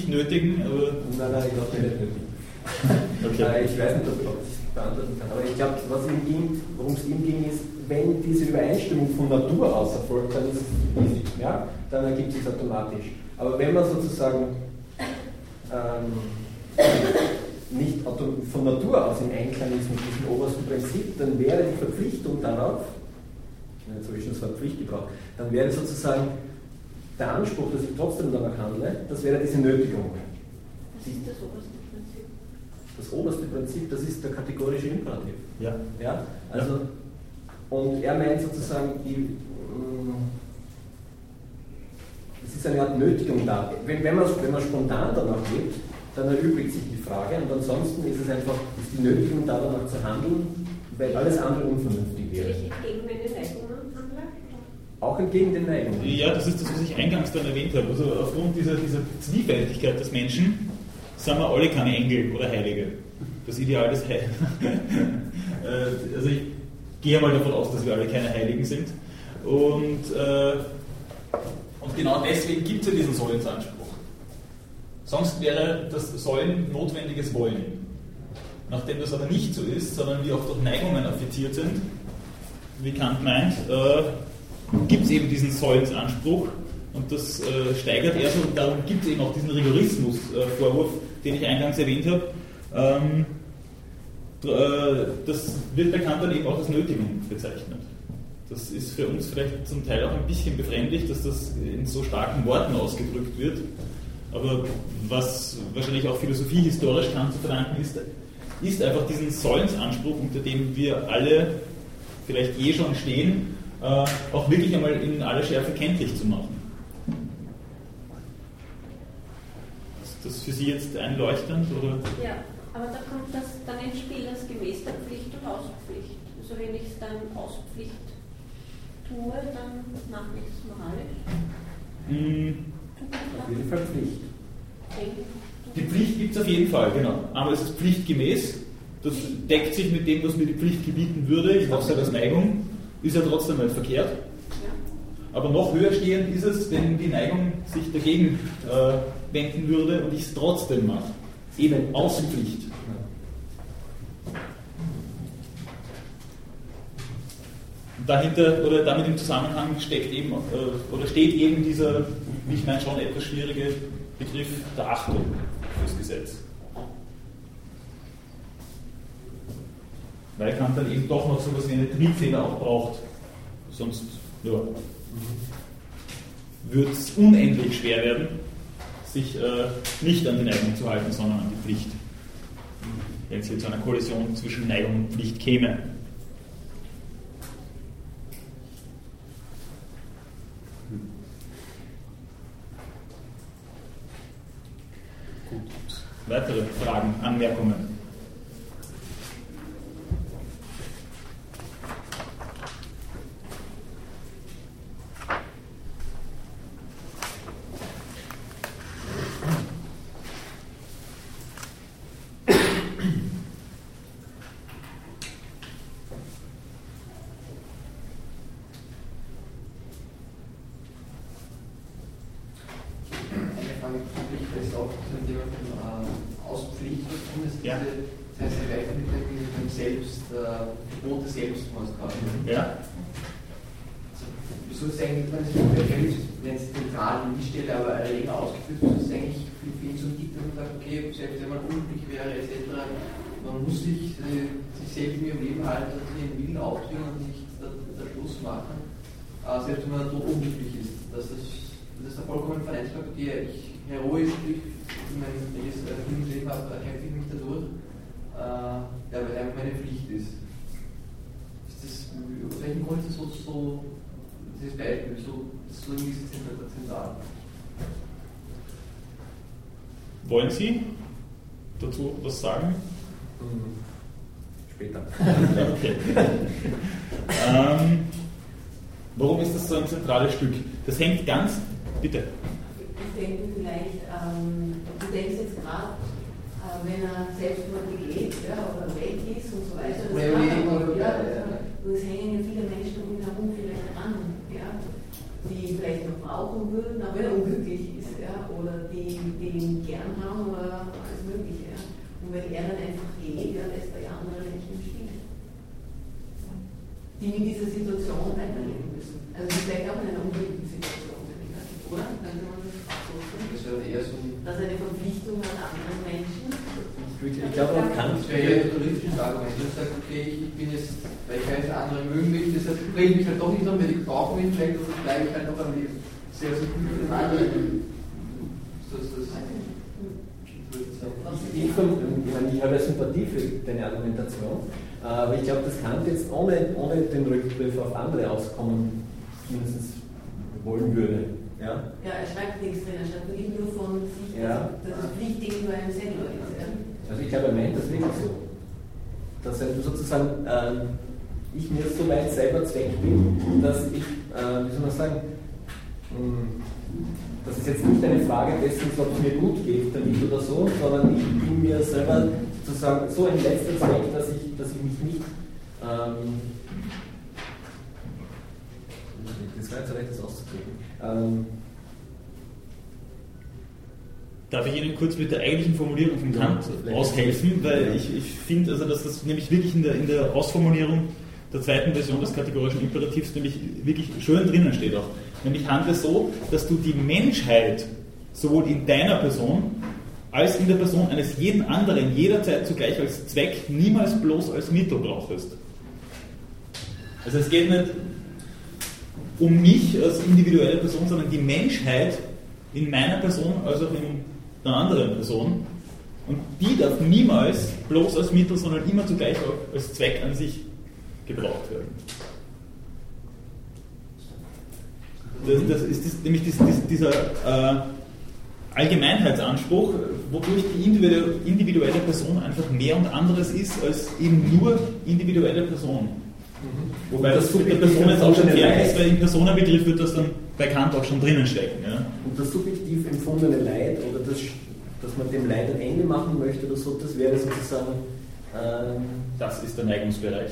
Nötigen? Aber nein, nein, ich glaube nicht nötigen. okay. ich weiß nicht, ob ich das beantworten kann. Aber ich glaube, worum es ihm ging, ist, wenn diese Übereinstimmung von Natur aus erfolgt, dann ist es easy. Ja? Dann ergibt sich automatisch. Aber wenn man sozusagen ähm, nicht von Natur aus im Einklang ist mit diesem obersten Prinzip, dann wäre die Verpflichtung darauf, jetzt habe ich schon das Wort Pflicht gebraucht, dann wäre sozusagen der Anspruch, dass ich trotzdem danach handle, das wäre diese Nötigung. Was ist das oberste Prinzip? das oberste Prinzip, das ist der kategorische Imperativ. Ja. Ja? Also, und er meint sozusagen, die, es ist eine Art Nötigung da. Wenn, wenn, man, wenn man spontan danach lebt, dann erübrigt sich die Frage und ansonsten ist es einfach, ist die Nötigung da danach zu handeln, weil alles andere unvernünftig wäre. Entgegen meine Neigungen handle? Auch entgegen den Neigungen. Ja, das ist das, was ich eingangs dann erwähnt habe. Also aufgrund dieser, dieser Zwiefältigkeit des Menschen sind wir alle keine Engel oder Heilige. Das Ideal des Heiligen. Äh, also ich gehe mal davon aus, dass wir alle keine Heiligen sind. Und, äh, und genau deswegen gibt es ja diesen Sollensanspruch. Sonst wäre das Sollen notwendiges Wollen. Nachdem das aber nicht so ist, sondern wir auch durch Neigungen affiziert sind, wie Kant meint, äh, gibt es eben diesen Sollensanspruch und das äh, steigert er so und darum gibt es eben auch diesen Rigorismus-Vorwurf, den ich eingangs erwähnt habe. Ähm, äh, das wird bei Kant dann eben auch als Nötigung bezeichnet. Das ist für uns vielleicht zum Teil auch ein bisschen befremdlich, dass das in so starken Worten ausgedrückt wird. Aber was wahrscheinlich auch philosophiehistorisch Kant zu verdanken ist, ist einfach diesen Sollensanspruch, unter dem wir alle vielleicht eh schon stehen, äh, auch wirklich einmal in aller Schärfe kenntlich zu machen. Ist das für Sie jetzt einleuchtend? Oder? Ja, aber da kommt das dann ins Spiel, das gemäß der Pflicht und Auspflicht. Also wenn ich es dann Auspflicht tue, dann mache ich es moralisch. Hm. Auf jeden Fall Pflicht. Die Pflicht gibt es auf jeden Fall, genau. Aber es ist pflichtgemäß. Das deckt sich mit dem, was mir die Pflicht gebieten würde. Ich mache es halt als Neigung. Ist ja trotzdem nicht verkehrt. Aber noch höher stehend ist es, wenn die Neigung sich dagegen äh, wenden würde und ich es trotzdem mache. Eben aus Pflicht. Und dahinter oder damit im Zusammenhang steckt eben äh, oder steht eben dieser, wie ich meine, schon etwas schwierige Begriff der Achtung fürs Gesetz. Weil Kant dann eben doch noch so etwas wie eine Triebfeder auch braucht. Sonst ja, wird es unendlich schwer werden, sich äh, nicht an die Neigung zu halten, sondern an die Pflicht. Wenn es hier zu einer Kollision zwischen Neigung und Pflicht käme. Gut. Weitere Fragen, Anmerkungen? Eine Frage bezüglich des auch zum Thema von äh, Auspflichtung. Das Ja. diese, das heißt, ihr weiter mit dem, mit dem Selbst, äh, Gebot des Selbstmords gerade. Ja? Wieso ist eigentlich, wenn es wenn es zentral in die Stelle, aber länger ausgeführt wird, ist es eigentlich für für ihn so gibt, dass man sagt, okay, selbst wenn man unglücklich wäre, etc., man muss sich, äh, sich selbst in ihrem Leben halten, also den Willen aufdringen und nicht der, der Schluss machen, äh, selbst wenn man tot unglücklich ist. Dass das, das ist der vollkommen Vereinsfakt, die ich heroisch, ich, mein, wenn ich das äh, Leben habe, kämpfe ich mich dadurch, äh, ja, weil es einfach meine Pflicht ist. Ist das, aus welchem Grund ist das so, so dieses Beispiel, so, so ein bisschen zentral? Wollen Sie dazu was sagen? Später. Okay. ähm, warum ist das so ein zentrales Stück? Das hängt ganz. Bitte. Ich denke vielleicht, ähm, du denkst jetzt gerade, äh, wenn er Selbstmord begeht ja, oder weg ist und so weiter. Das kann überlegen, er, oder- ja, ja. und es hängen ja viele Menschen um ihn herum vielleicht dran, ja, die vielleicht noch brauchen würden, aber er unglücklich ist, ja, oder die, die ihn gern haben oder alles Mögliche. Ja. Und wenn er dann einfach geht, ja, lässt er ja andere Menschen im Stich. Die mit dieser Situation weiterleben müssen. Also die vielleicht auch in einer unglücklichen Situation sind, oder? Könnte man das so sagen? Das wäre eher so ein. dass er eine Verpflichtung hat anderen Menschen. Ich glaube, man kann Das wäre eher ein toleristisches Argument. Wenn du sagst, okay, ich bin jetzt, weil ich weiß, andere mögen mich, deshalb bringe ich mich halt doch nicht um, weil ich brauche mich vielleicht, also bleibe ich halt noch am Leben. Sehr, sehr gut ist das. Ich, ich, ich, meine, ich habe ja Sympathie für deine Argumentation, aber ich glaube, das Kant jetzt ohne, ohne den Rückgriff auf andere Auskommen mindestens wollen würde. Ja, ja er schreibt nichts drin, er schreibt wirklich nur von sich, ja. dass es Pflicht gegenüber einem selber ist. Ja. Also ich glaube, er meint das wirklich so. Dass er sozusagen ähm, ich mir so weit selber Zweck bin, dass ich, äh, wie soll man sagen, mh, hm, das ist jetzt nicht eine Frage dessen, ob es mir gut geht damit oder so, sondern ich bin mir selber sozusagen so ein letzter Zweck, dass ich, dass ich mich nicht. Ähm, das war jetzt recht, das auszudrücken. Ähm, Darf ich Ihnen kurz mit der eigentlichen Formulierung von Kant ja, aushelfen? Weil ich, ich finde, also, dass das nämlich wirklich in der, in der Ausformulierung der zweiten Version des kategorischen Imperativs nämlich wirklich schön drinnen steht auch. Nämlich handelt es so, dass du die Menschheit sowohl in deiner Person als in der Person eines jeden anderen jederzeit zugleich als Zweck niemals bloß als Mittel brauchst. Also es geht nicht um mich als individuelle Person, sondern die Menschheit in meiner Person als auch in der anderen Person. Und die darf niemals bloß als Mittel, sondern immer zugleich auch als Zweck an sich gebraucht werden. Das, das ist das, nämlich das, dieser äh, Allgemeinheitsanspruch, wodurch die individuelle, Person einfach mehr und anderes ist als eben nur individuelle Person. Mhm. Wobei das, das mit der Person jetzt auch schon fair ist, weil im Personenbegriff wird das dann bei Kant auch schon drinnen stecken. Ja? Und das subjektiv empfundene Leid oder das, dass man dem Leid ein Ende machen möchte oder so, das wäre sozusagen. Ähm, das ist der Neigungsbereich.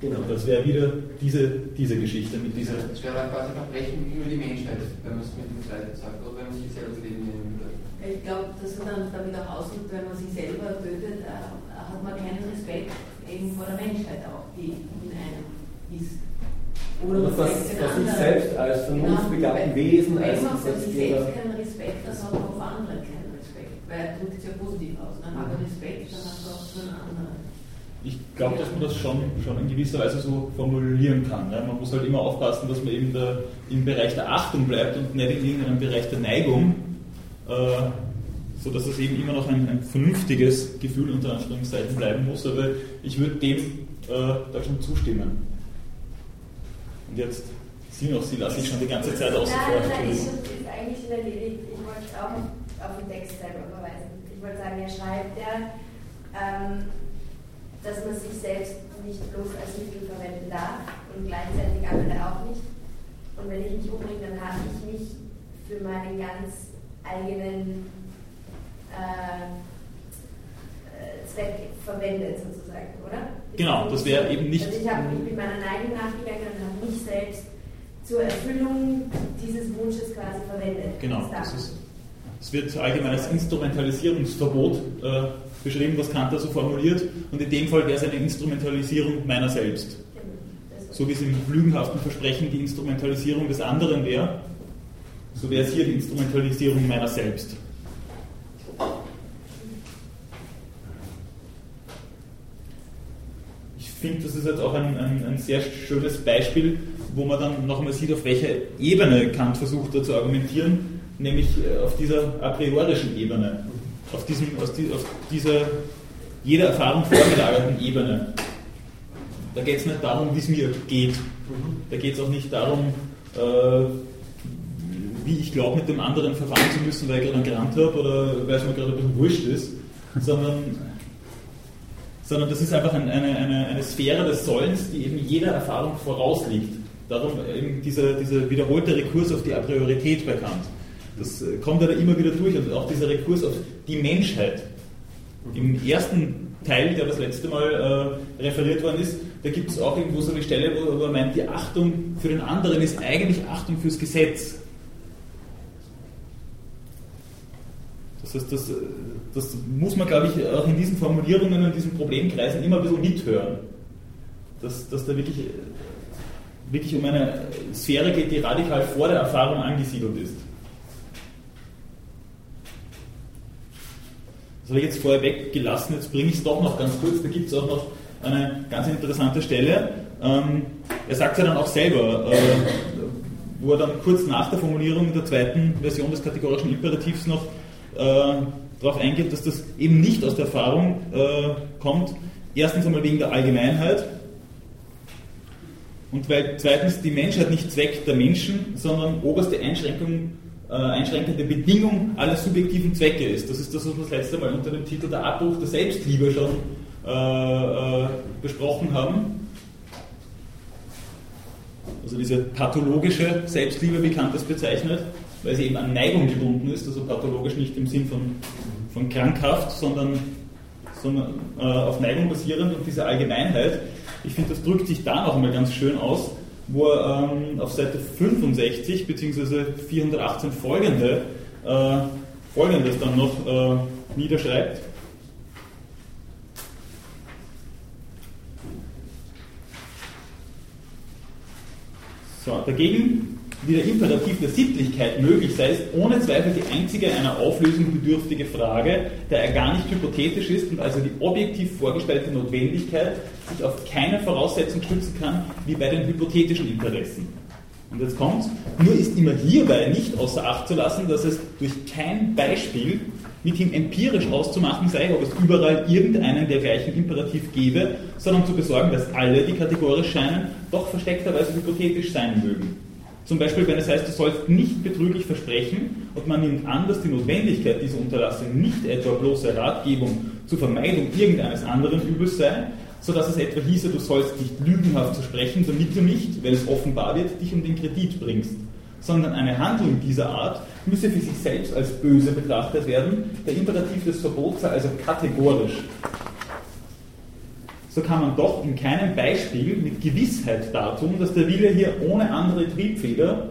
Genau. Das wäre wieder diese, diese Geschichte mit dieser. Das wäre quasi Verbrechen über die Menschheit, wenn man es mit dem zweiten sagt, oder wenn man sich selber das Leben nehmen würde. Ich glaube, dass man dann damit auch ausdrückt, wenn man sich selber tötet, äh, hat man keinen Respekt eben vor der Menschheit auch, die in einem ist. Oder was, was ich selbst als vernunftbegabten genau, Wesen, als Wenn man sich selbst keinen Respekt hat, hat man auch vor anderen keinen Respekt. Weil er drückt es ja positiv aus. Dann hat er Respekt, dann hat er auch für einen anderen ich glaube, dass man das schon, schon in gewisser Weise so formulieren kann. Ne? Man muss halt immer aufpassen, dass man eben der, im Bereich der Achtung bleibt und nicht in irgendeinem Bereich der Neigung, äh, sodass es eben immer noch ein, ein, vernünftiges Gefühl unter Anführungszeichen bleiben muss. Aber ich würde dem äh, da schon zustimmen. Und jetzt Sie noch, Sie lasse ich schon die ganze Zeit außen vor. Nein, nein, ist, ist eigentlich schon erledigt. Ich wollte auch auf den Text selber verweisen. Ich wollte sagen, er schreibt ja, ähm, dass man sich selbst nicht bloß als Mittel verwenden darf und gleichzeitig andere auch nicht. Und wenn ich mich umbringe, dann habe ich mich für meinen ganz eigenen äh, äh Zweck verwendet, sozusagen, oder? Genau, das wäre eben nicht. Also ich habe mich mit meiner Neigung nachgegangen und habe mich selbst zur Erfüllung dieses Wunsches quasi verwendet. Genau, das ist, es wird allgemein als Instrumentalisierungsverbot äh, beschrieben, was Kant da so formuliert. Und in dem Fall wäre es eine Instrumentalisierung meiner selbst. So wie es im lügenhaften Versprechen die Instrumentalisierung des anderen wäre, so wäre es hier die Instrumentalisierung meiner selbst. Ich finde, das ist jetzt auch ein, ein, ein, sehr schönes Beispiel, wo man dann noch einmal sieht, auf welcher Ebene Kant versucht da zu argumentieren, nämlich äh, auf dieser a priorischen Ebene auf, diesem, auf dieser jeder Erfahrung vorgelagerten Ebene. Da geht es nicht darum, wie es mir geht. Da geht es auch nicht darum, äh, wie ich glaube, mit dem anderen verfahren zu müssen, weil ich gerade einen Grant habe oder weil es mir gerade ein bisschen wurscht ist, sondern, sondern das ist einfach eine, eine, eine Sphäre des Sollens, die eben jeder Erfahrung vorausliegt. Darum eben dieser, dieser wiederholte Rekurs auf die A Priorität bei Kant. Das äh, kommt ja immer wieder durch und auch dieser Rekurs auf die Menschheit. Im ersten Teil, der das letzte Mal äh, referiert worden ist, da gibt es auch irgendwo so eine Stelle, wo, er meint, die Achtung für den anderen ist eigentlich Achtung fürs Gesetz. Das heißt, das, das muss man, glaube ich, auch in diesen Formulierungen und diesen Problemkreisen immer ein bisschen mithören. Dass, dass da wirklich, wirklich um eine Sphäre geht, die radikal vor der Erfahrung angesiedelt ist. Das habe ich jetzt vorher weggelassen, jetzt bringe ich es doch noch ganz kurz. Da gibt es auch noch eine ganz interessante Stelle. Ähm, er sagt ja dann auch selber, äh, wo er dann kurz nach der Formulierung der zweiten Version des kategorischen Imperativs noch äh, darauf eingeht, dass das eben nicht aus der Erfahrung äh, kommt. Erstens einmal wegen der Allgemeinheit und weil zweitens die Menschheit nicht Zweck der Menschen, sondern oberste Einschränkung, äh, einschränkende Bedingung aller subjektiven Zwecke ist. Das ist das, was wir das letzte Mal unter dem Titel Der Abbruch der Selbstliebe schon äh, äh, besprochen haben. Also diese pathologische Selbstliebe, wie Kant das bezeichnet, weil sie eben an Neigung gebunden ist, also pathologisch nicht im Sinn von, von krankhaft, sondern, sondern äh, auf Neigung basierend und diese Allgemeinheit, ich finde, das drückt sich da noch einmal ganz schön aus, wo er ähm, auf Seite 65 bzw. 418 folgende äh, folgendes dann noch äh, niederschreibt. So, dagegen, wie der Imperativ der Sittlichkeit möglich sei, ist ohne Zweifel die einzige einer Auflösung bedürftige Frage, da er gar nicht hypothetisch ist und also die objektiv vorgestellte Notwendigkeit sich auf keine Voraussetzung stützen kann, wie bei den hypothetischen Interessen. Und jetzt kommt's, nur ist immer hierbei nicht außer Acht zu lassen, dass es durch kein Beispiel mit ihm empirisch auszumachen sei, ob es überall irgendeinen dergleichen Imperativ gäbe, sondern zu besorgen, dass alle, die kategorisch scheinen, doch versteckterweise hypothetisch sein mögen. Zum Beispiel, wenn es heißt, du sollst nicht betrüglich versprechen und man nimmt an, dass die Notwendigkeit dieser Unterlassung nicht etwa bloße Ratgebung zur Vermeidung irgendeines anderen Übels sei, so dass es etwa hieße, du sollst nicht lügenhaft zu sprechen, damit du nicht, wenn es offenbar wird, dich um den Kredit bringst, sondern eine Handlung dieser Art müsse für sich selbst als böse betrachtet werden, der Imperativ des Verbots sei also kategorisch. So kann man doch in keinem Beispiel mit Gewissheit dartun, dass der Wille hier ohne andere Triebfeder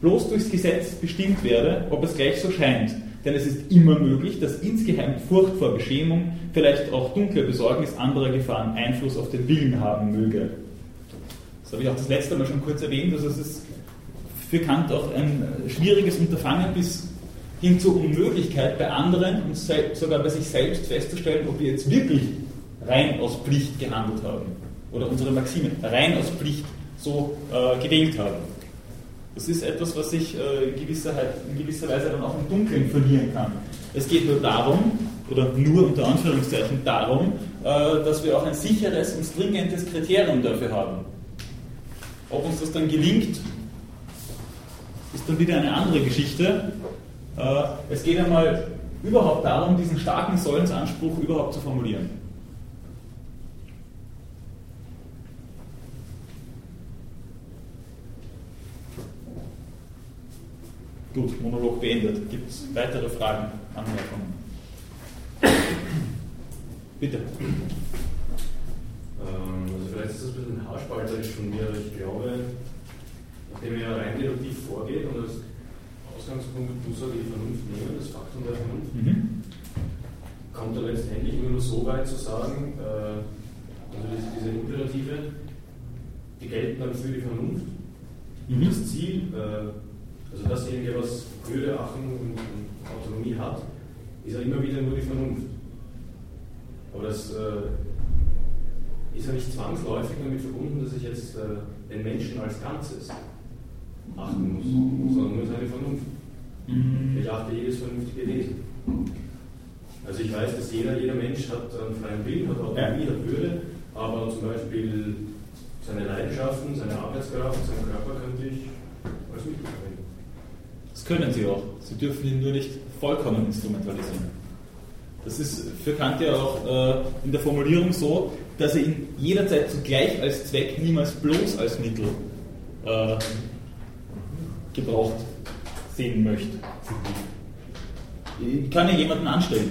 bloß durchs Gesetz bestimmt werde, ob es gleich so scheint, denn es ist immer möglich, dass insgeheim Furcht vor Beschämung, vielleicht auch dunkle Besorgnis anderer Gefahren Einfluss auf den Willen haben möge. Das habe ich auch das letzte Mal schon kurz erwähnt, also es ist für Kant auch ein schwieriges Unterfangen bis hin zur Unmöglichkeit bei anderen und sogar bei sich selbst festzustellen, ob wir jetzt wirklich rein aus Pflicht gehandelt haben oder unsere Maxime rein aus Pflicht so äh, gewählt haben. Das ist etwas, was sich äh, in, gewisser, in, gewisser, Weise dann auch im Dunkeln verlieren kann. Es geht nur darum, oder nur unter Anführungszeichen darum, äh, dass wir auch ein sicheres und stringentes Kriterium dafür haben. Ob uns das dann gelingt, ist dann wieder eine andere Geschichte. Äh, es geht einmal überhaupt darum, diesen starken Sollensanspruch überhaupt zu formulieren. Gut, Monolog beendet. Gibt es weitere Fragen, Anmerkungen? Bitte. Ähm, also vielleicht ist das ein bisschen haarspalterisch von mir, aber ich glaube, nachdem er rein deduktiv vorgeht und als Ausgangspunkt muss er die Vernunft nehmen, das Faktum der Vernunft, mhm. kommt er letztendlich nur so weit zu sagen, äh, also diese, diese Imperative, die gelten dann für die Vernunft. Mhm. Das Ziel, äh, also dass derjenige was Würde, Achtung und, Autonomie hat, ist ja immer wieder nur die Vernunft. Aber das äh, ist ja nicht zwangsläufig damit verbunden, dass ich jetzt äh, den Menschen als Ganzes achten muss, sondern nur seine Vernunft. Mhm. Ich achte jedes vernünftige Wesen. Also ich weiß, dass jeder, jeder Mensch hat einen freien Willen, hat Autonomie, hat Würde, aber zum Beispiel seine Leidenschaften, seine Arbeitskraft, seinen Körper könnte ich als Mittel verwenden. Können sie auch. Sie dürfen ihn nur nicht vollkommen instrumentalisieren. Das ist für Kant ja auch äh, in der Formulierung so, dass er ihn jederzeit zugleich als Zweck, niemals bloß als Mittel äh, gebraucht sehen möchte. Ich kann ja jemanden anstellen.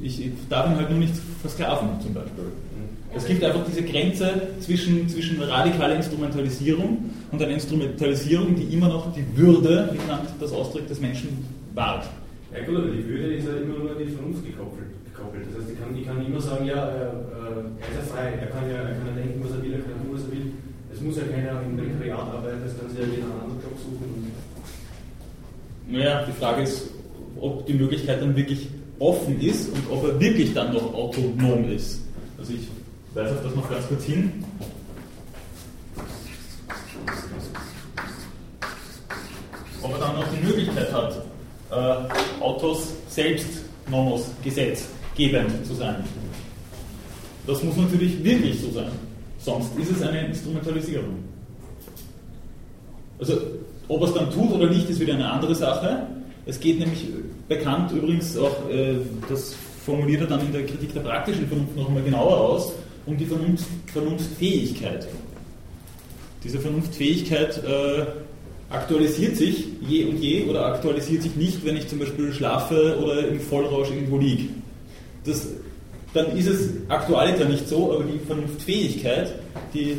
Ich darf ihn halt nur nicht versklaven, zum Beispiel. Es gibt einfach diese Grenze zwischen, zwischen radikaler Instrumentalisierung und einer Instrumentalisierung, die immer noch die Würde, wie Kant das ausdrückt, des Menschen wahrt. Ja gut, aber die Würde ist ja immer nur an die Vernunft gekoppelt. gekoppelt. Das heißt, ich kann, ich kann immer sagen, ja, äh, er ist ja frei, er kann ja, er kann ja denken, was er will, er kann tun, was er will. Es muss ja keiner im Rekariat arbeiten, es kann sich ja jeder einen anderen Job suchen. Naja, die Frage ist, ob die Möglichkeit dann wirklich offen ist und ob er wirklich dann noch autonom ist. Also ich weise auf das noch ganz kurz hin. Ob er dann noch die Möglichkeit hat, äh, Autos selbst Nomos gesetzgebend zu sein. Das muss natürlich wirklich so sein. Sonst ist es eine Instrumentalisierung. Also, ob er es dann tut oder nicht, ist wieder eine andere Sache. Es geht nämlich bekannt übrigens auch, äh, das formuliert er dann in der Kritik der praktischen Vernunft noch einmal genauer aus, um die Vernunft, Vernunftfähigkeit. Diese Vernunftfähigkeit äh, aktualisiert sich je und je oder aktualisiert sich nicht, wenn ich zum Beispiel schlafe oder im Vollrausch irgendwo liege. Das, dann ist es aktualiter nicht so, aber die Vernunftfähigkeit, die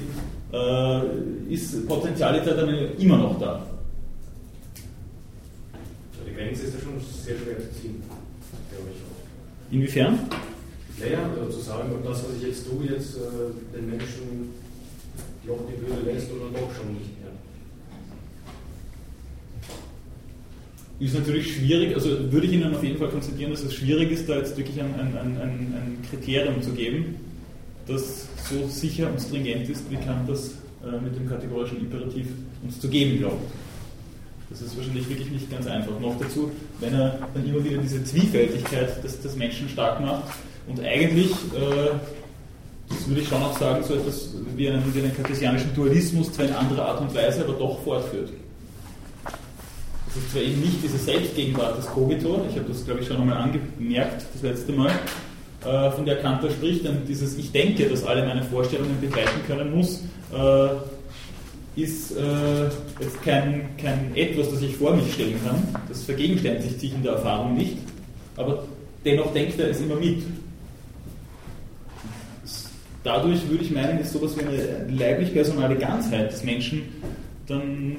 äh, ist potentialiter dann immer noch da. Die Grenze ist ja schon sehr schwer zu ziehen, glaube ich auch. Inwiefern? Naja, also zu sagen, ob das, was ich jetzt tue, jetzt äh, den Menschen doch die Würde lässt oder doch schon nicht mehr. Ist natürlich schwierig, also würde ich Ihnen auf jeden Fall konstatieren, dass es schwierig ist, da jetzt wirklich ein, ein, ein, ein Kriterium zu geben, das so sicher und stringent ist, wie Kant das äh, mit dem kategorischen Imperativ uns zu geben glaubt. Das ist wahrscheinlich wirklich nicht ganz einfach. Noch dazu, wenn er dann immer wieder diese Zwiefältigkeit des, des Menschen stark macht und eigentlich, äh, das würde ich schon auch sagen, so etwas wie einen, wie einen kartesianischen Dualismus zwar in anderer Art und Weise, aber doch fortführt. Das ist zwar eben nicht diese Selbstgegenwart des Kogito, ich habe das glaube ich schon einmal angemerkt das letzte Mal, äh, von der Kant da spricht, denn dieses Ich denke, dass alle meine Vorstellungen begleiten können muss, äh, ist jetzt kein, kein etwas, das ich vor mich stellen kann. Das vergegenständigt sich in der Erfahrung nicht, aber dennoch denkt er es immer mit. Dadurch würde ich meinen, ist sowas wie eine leiblich-personale Ganzheit des Menschen dann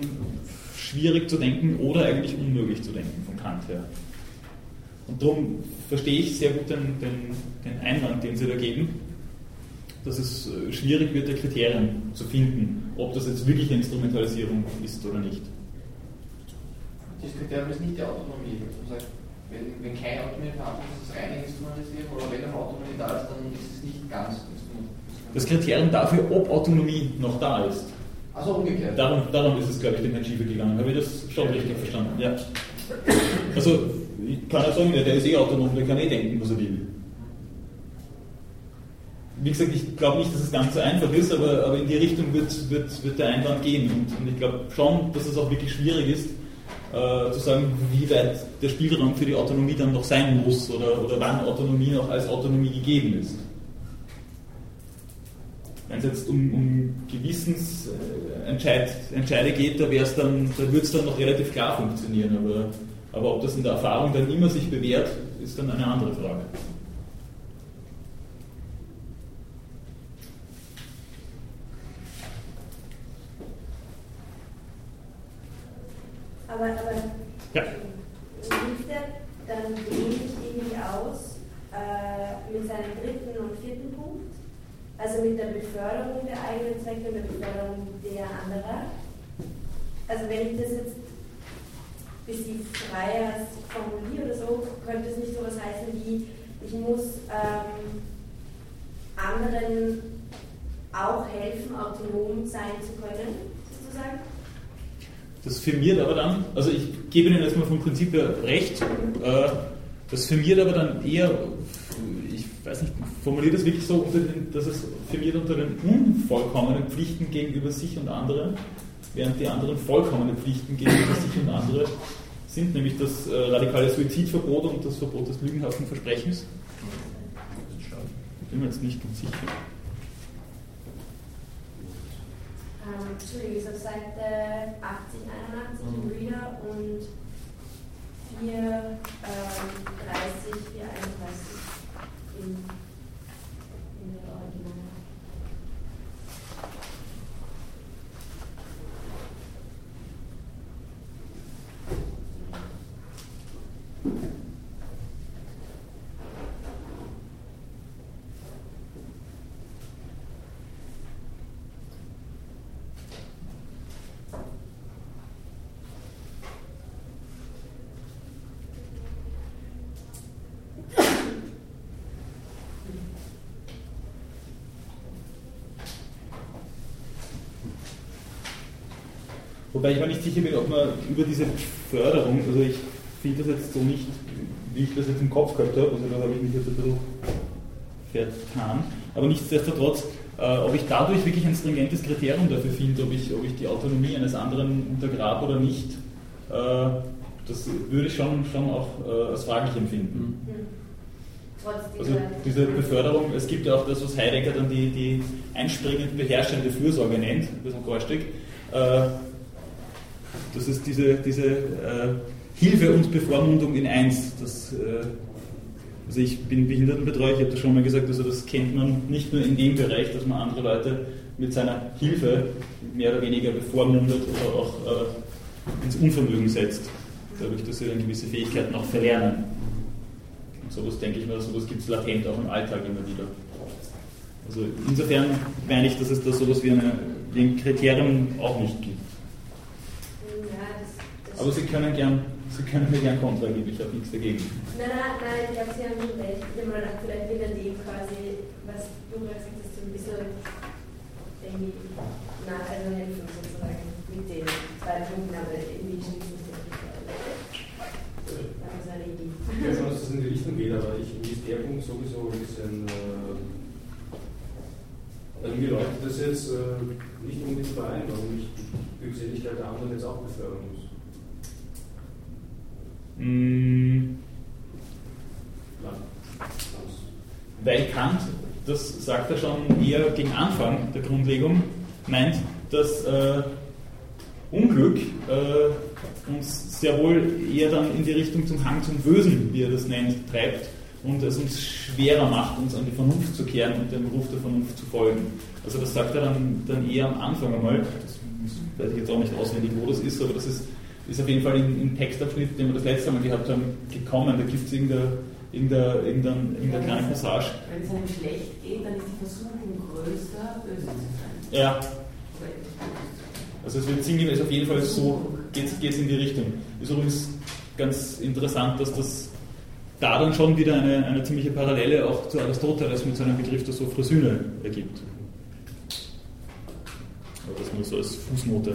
schwierig zu denken oder eigentlich unmöglich zu denken von Kant her. Und darum verstehe ich sehr gut den, den, den Einwand, den Sie da geben, dass es äh, schwierig wird, Kriterien zu finden, ob das jetzt wirklich eine Instrumentalisierung ist oder nicht. Das Kriterium ist nicht die Autonomie. Sagt, wenn, wenn keine Autonomie vorhanden ist, ist es reine Instrumentalisierung, oder wenn eine Autonomie da ist, dann ist es nicht ganz. Das Kriterium dafür, ob Autonomie noch da ist. Also umgekehrt. Darum, darum ist es, glaube ich, dem Herrn Schiefer gegangen. Habe ich das schon richtig verstanden? Ja. Also, ich kann ja sagen, der ist eh autonom, der kann eh denken, was er will. Wie gesagt, ich glaube nicht, dass es ganz so einfach ist, aber, aber in die Richtung wird, wird, wird der Einwand gehen. Und, und ich glaube schon, dass es auch wirklich schwierig ist, äh, zu sagen, wie weit der Spielraum für die Autonomie dann noch sein muss oder, oder wann Autonomie noch als Autonomie gegeben ist. Wenn es jetzt um, um Gewissensentscheide geht, da, da wird es dann noch relativ klar funktionieren. Aber, aber ob das in der Erfahrung dann immer sich bewährt, ist dann eine andere Frage. Aber, aber ja. hilft er dann wenig irgendwie aus äh, mit seinem dritten und vierten Punkt? Also mit der Beförderung der eigenen Zwecke und der Beförderung der anderer. Also wenn ich das jetzt ein bisschen freier formuliere oder so, könnte es nicht so was heißen wie, ich muss ähm, anderen auch helfen, autonom sein zu können, sozusagen. Das firmiert aber dann, also ich gebe Ihnen erstmal vom Prinzip her recht, äh, das firmiert aber dann eher weiß nicht, formuliert das wirklich so, den, dass es firmiert unter den unvollkommenen Pflichten gegenüber sich und anderen, während die anderen vollkommenen Pflichten gegenüber sich und anderen sind, nämlich das äh, radikale Suizidverbot und das Verbot des lügenhaften Versprechens. Ich bin mir jetzt nicht ganz sicher. Ähm, Entschuldigung, ist auf Seite 80, 81 im mhm. Reader und 4, ähm, 30, 4, 31 in, in der Original. Wobei ich mir nicht sicher bin, ob man über diese Förderung, also ich finde das jetzt so nicht wie ich das jetzt im Kopf gehabt habe. Also da habe ich mich jetzt ein bisschen vertan. Aber nichtsdestotrotz, äh, ob ich dadurch wirklich ein stringentes Kriterium dafür finde, ob ich, ob ich die Autonomie eines anderen untergrabe oder nicht, äh, das würde ich schon, schon auch äh, als fraglich empfinden. Mhm. Also diese Beförderung, es gibt ja auch das, was Heidegger dann die, die einspringend beherrschende Fürsorge nennt, ein bisschen Gorstig. Äh, das ist diese, diese äh, Hilfe und Bevormundung in eins. Das, äh, also ich bin Behindertenbetreuer, ich habe das schon mal gesagt, also das kennt man nicht nur in dem Bereich, dass man andere Leute mit seiner Hilfe mehr oder weniger bevormundet oder auch äh, ins Unvermögen setzt, dadurch, dass sie dann gewisse Fähigkeiten auch verlernen. Und sowas denke ich mir, sowas gibt es latent auch im Alltag immer wieder. Also insofern meine ich, dass es da sowas wie, eine, wie ein Kriterium auch nicht gibt. Aber Sie können gern, Sie können mir gern Kontra geben, ich habe nichts dagegen. Nein, nein, nein, ich glaube, Sie haben schon recht. Ich habe mal gedacht, vielleicht wieder dem quasi, was du gerade gesagt hast, so ein bisschen irgendwie nach, also helfen sozusagen mit den zwei Punkten, aber irgendwie schließen es nicht. Das ist eine Idee. Ich weiß schon, dass es in die Richtung geht, aber ich, mir ist der Punkt sowieso ein bisschen. Äh, also mir leuchtet das jetzt äh, nicht unmittelbar ein, warum ich die Glückseligkeit der anderen jetzt auch befördern muss. Mm. Weil Kant, das sagt er schon eher gegen Anfang der Grundlegung, meint, dass äh, Unglück äh, uns sehr wohl eher dann in die Richtung zum Hang zum Bösen, wie er das nennt, treibt und es uns schwerer macht, uns an die Vernunft zu kehren und dem Ruf der Vernunft zu folgen. Also das sagt er dann, dann eher am Anfang einmal, das weiß ich jetzt auch nicht auswendig, wo das ist, aber das ist ist auf jeden Fall in, in Textabschnitt, den wir das letzte Mal gehabt haben, gekommen. Da gibt es irgendeine, irgendeine, irgendeine, irgendeine kleine Passage. Wenn es einem schlecht geht, dann ist die Versuchung größer, böse zu sein. Ja. Also es wird sinngemäß auf jeden Fall so, geht es in die Richtung. Ist übrigens ganz interessant, dass das da dann schon wieder eine, eine ziemliche Parallele auch zu Aristoteles mit seinem Begriff der Sophrosyne ergibt. Aber das nur so als Fußnote.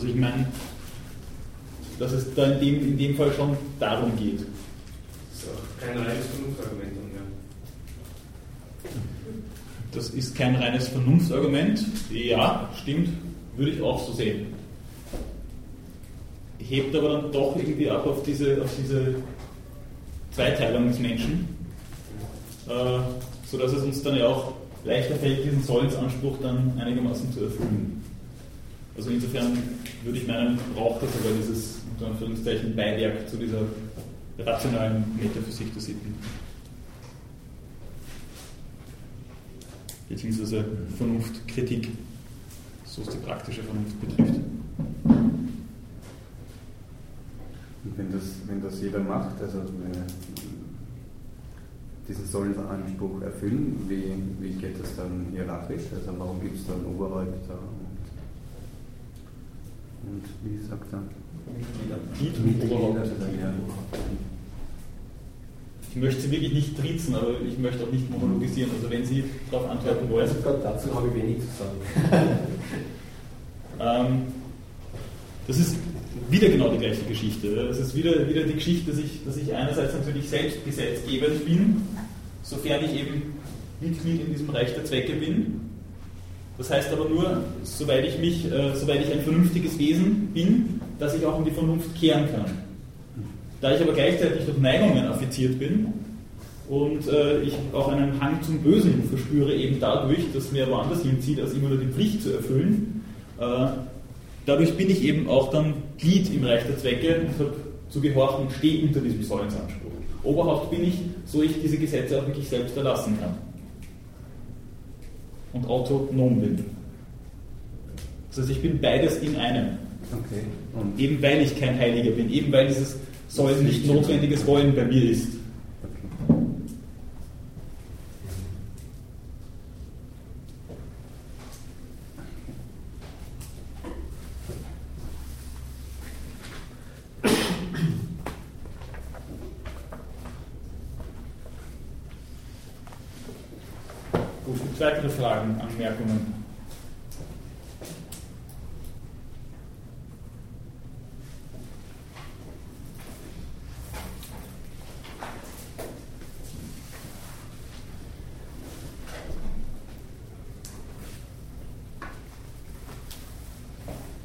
Also ich meine, dass es da in dem, in dem Fall schon darum geht. Das ist auch kein reines Vernunftargument. Ja. Das ist kein reines Vernunftargument. Ja, stimmt, würde ich auch so sehen. Hebt aber dann doch irgendwie ab auf diese, auf diese Zweiteilung des Menschen, äh, sodass es uns dann ja auch leichter fällt, diesen Sollensanspruch dann einigermaßen zu erfüllen. Also insofern würde ich meinen, braucht das sogar dieses unter Anführungszeichen Beiwerk zu dieser rationalen Metaphysik der Sitten. Beziehungsweise Vernunftkritik, so es die praktische Vernunft betrifft. Und wenn das, wenn das jeder macht, also diesen Sollenanspruch erfüllen, wie, wie geht das dann hierarchisch? Also warum gibt es dann Oberhäupter und wie sagt er? Ich möchte Sie wirklich nicht trizen, aber ich möchte auch nicht monologisieren. Also wenn Sie darauf antworten wollen. Also Gott, dazu habe ich wenig zu sagen. ähm, das ist wieder genau die gleiche Geschichte. Es ist wieder, wieder die Geschichte, dass ich, dass ich einerseits natürlich selbst gesetzgebend bin, sofern ich eben Mitglied in diesem Reich der Zwecke bin, das heißt aber nur, soweit ich mich, äh, soweit ich ein vernünftiges Wesen bin, dass ich auch in die Vernunft kehren kann. Da ich aber gleichzeitig durch Neigungen affiziert bin und äh, ich auch einen Hang zum Bösen verspüre, eben dadurch, dass mir woanders hinzieht, als immer nur die Pflicht zu erfüllen, äh, dadurch bin ich eben auch dann Glied im Reich der Zwecke und habe zu gehorchen und stehe unter diesem Säulensanspruch. Oberhaupt bin ich, so ich diese Gesetze auch wirklich selbst erlassen kann und autonom bin. Das heißt, ich bin beides in einem. Okay. Eben weil ich kein Heiliger bin, eben weil dieses Sollen nicht notwendiges Wollen bei mir ist. Anmerkungen?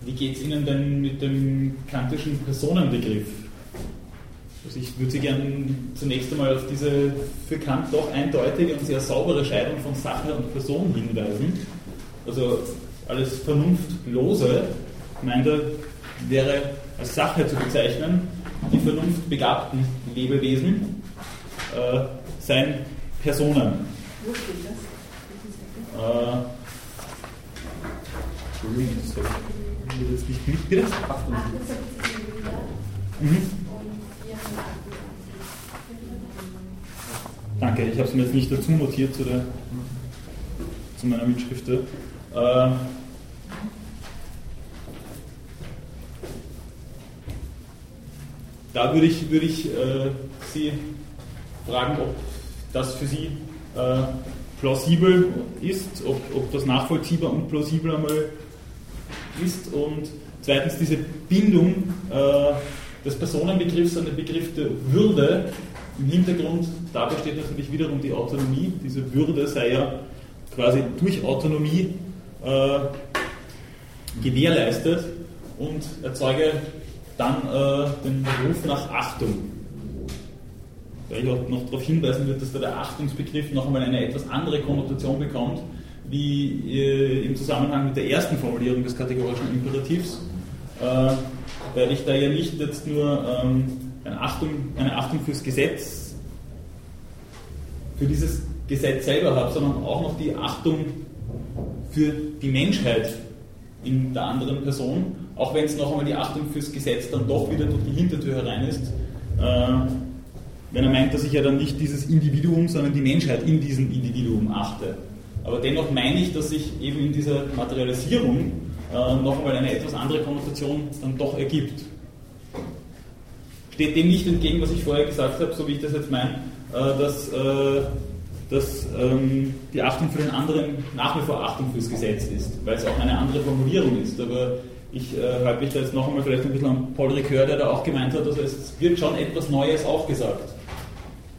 Wie geht es Ihnen denn mit dem kantischen Personenbegriff? Also ich würde Sie gerne zunächst einmal auf diese für Kant doch eindeutige und sehr saubere Scheidung von Sache und Person hinweisen. Also alles Vernunftlose, meint er, wäre als Sache zu bezeichnen. Die vernunftbegabten Lebewesen äh, seien Personen. Wo steht das? Äh, Entschuldigung, das habe ich das nicht mit, bitte? 78 Millimeter Mhm. und 428. Danke, ich habe es mir jetzt nicht dazu notiert zu, der, zu meiner Mitschrift. Äh, da würde ich, würde ich äh, Sie fragen, ob das für Sie äh, plausibel ist, ob, ob das nachvollziehbar und plausibel einmal ist. Und zweitens diese Bindung äh, des Personenbegriffs an den Begriff der Würde im Hintergrund, da besteht natürlich wiederum die Autonomie. Diese Würde sei ja quasi durch Autonomie äh, gewährleistet und erzeuge dann äh, den Ruf nach Achtung. Weil ich auch noch darauf hinweisen wird, dass da der Achtungsbegriff noch einmal eine etwas andere Konnotation bekommt, wie äh, im Zusammenhang mit der ersten Formulierung des kategorischen Imperativs, äh, weil ich da ja nicht jetzt nur ähm, eine, Achtung, eine Achtung fürs Gesetz, für dieses Gesetz selber habe, sondern auch noch die Achtung für die Menschheit in der anderen Person, auch wenn es noch einmal die Achtung fürs Gesetz dann doch wieder durch die Hintertür herein ist. Äh, wenn er meint, dass ich ja dann nicht dieses Individuum, sondern die Menschheit in diesem Individuum achte. Aber dennoch meine ich, dass sich eben in dieser Materialisierung äh, noch einmal eine etwas andere Konnotation dann doch ergibt. Steht dem nicht entgegen, was ich vorher gesagt habe, so wie ich das jetzt meine, äh, dass, äh, dass ähm, die Achtung für den anderen nach wie vor Achtung fürs Gesetz ist, weil es auch eine andere Formulierung ist. Aber ich äh, halte mich da jetzt noch einmal vielleicht ein bisschen an Paul Ricoeur, der da auch gemeint hat, also es wird schon etwas Neues auch gesagt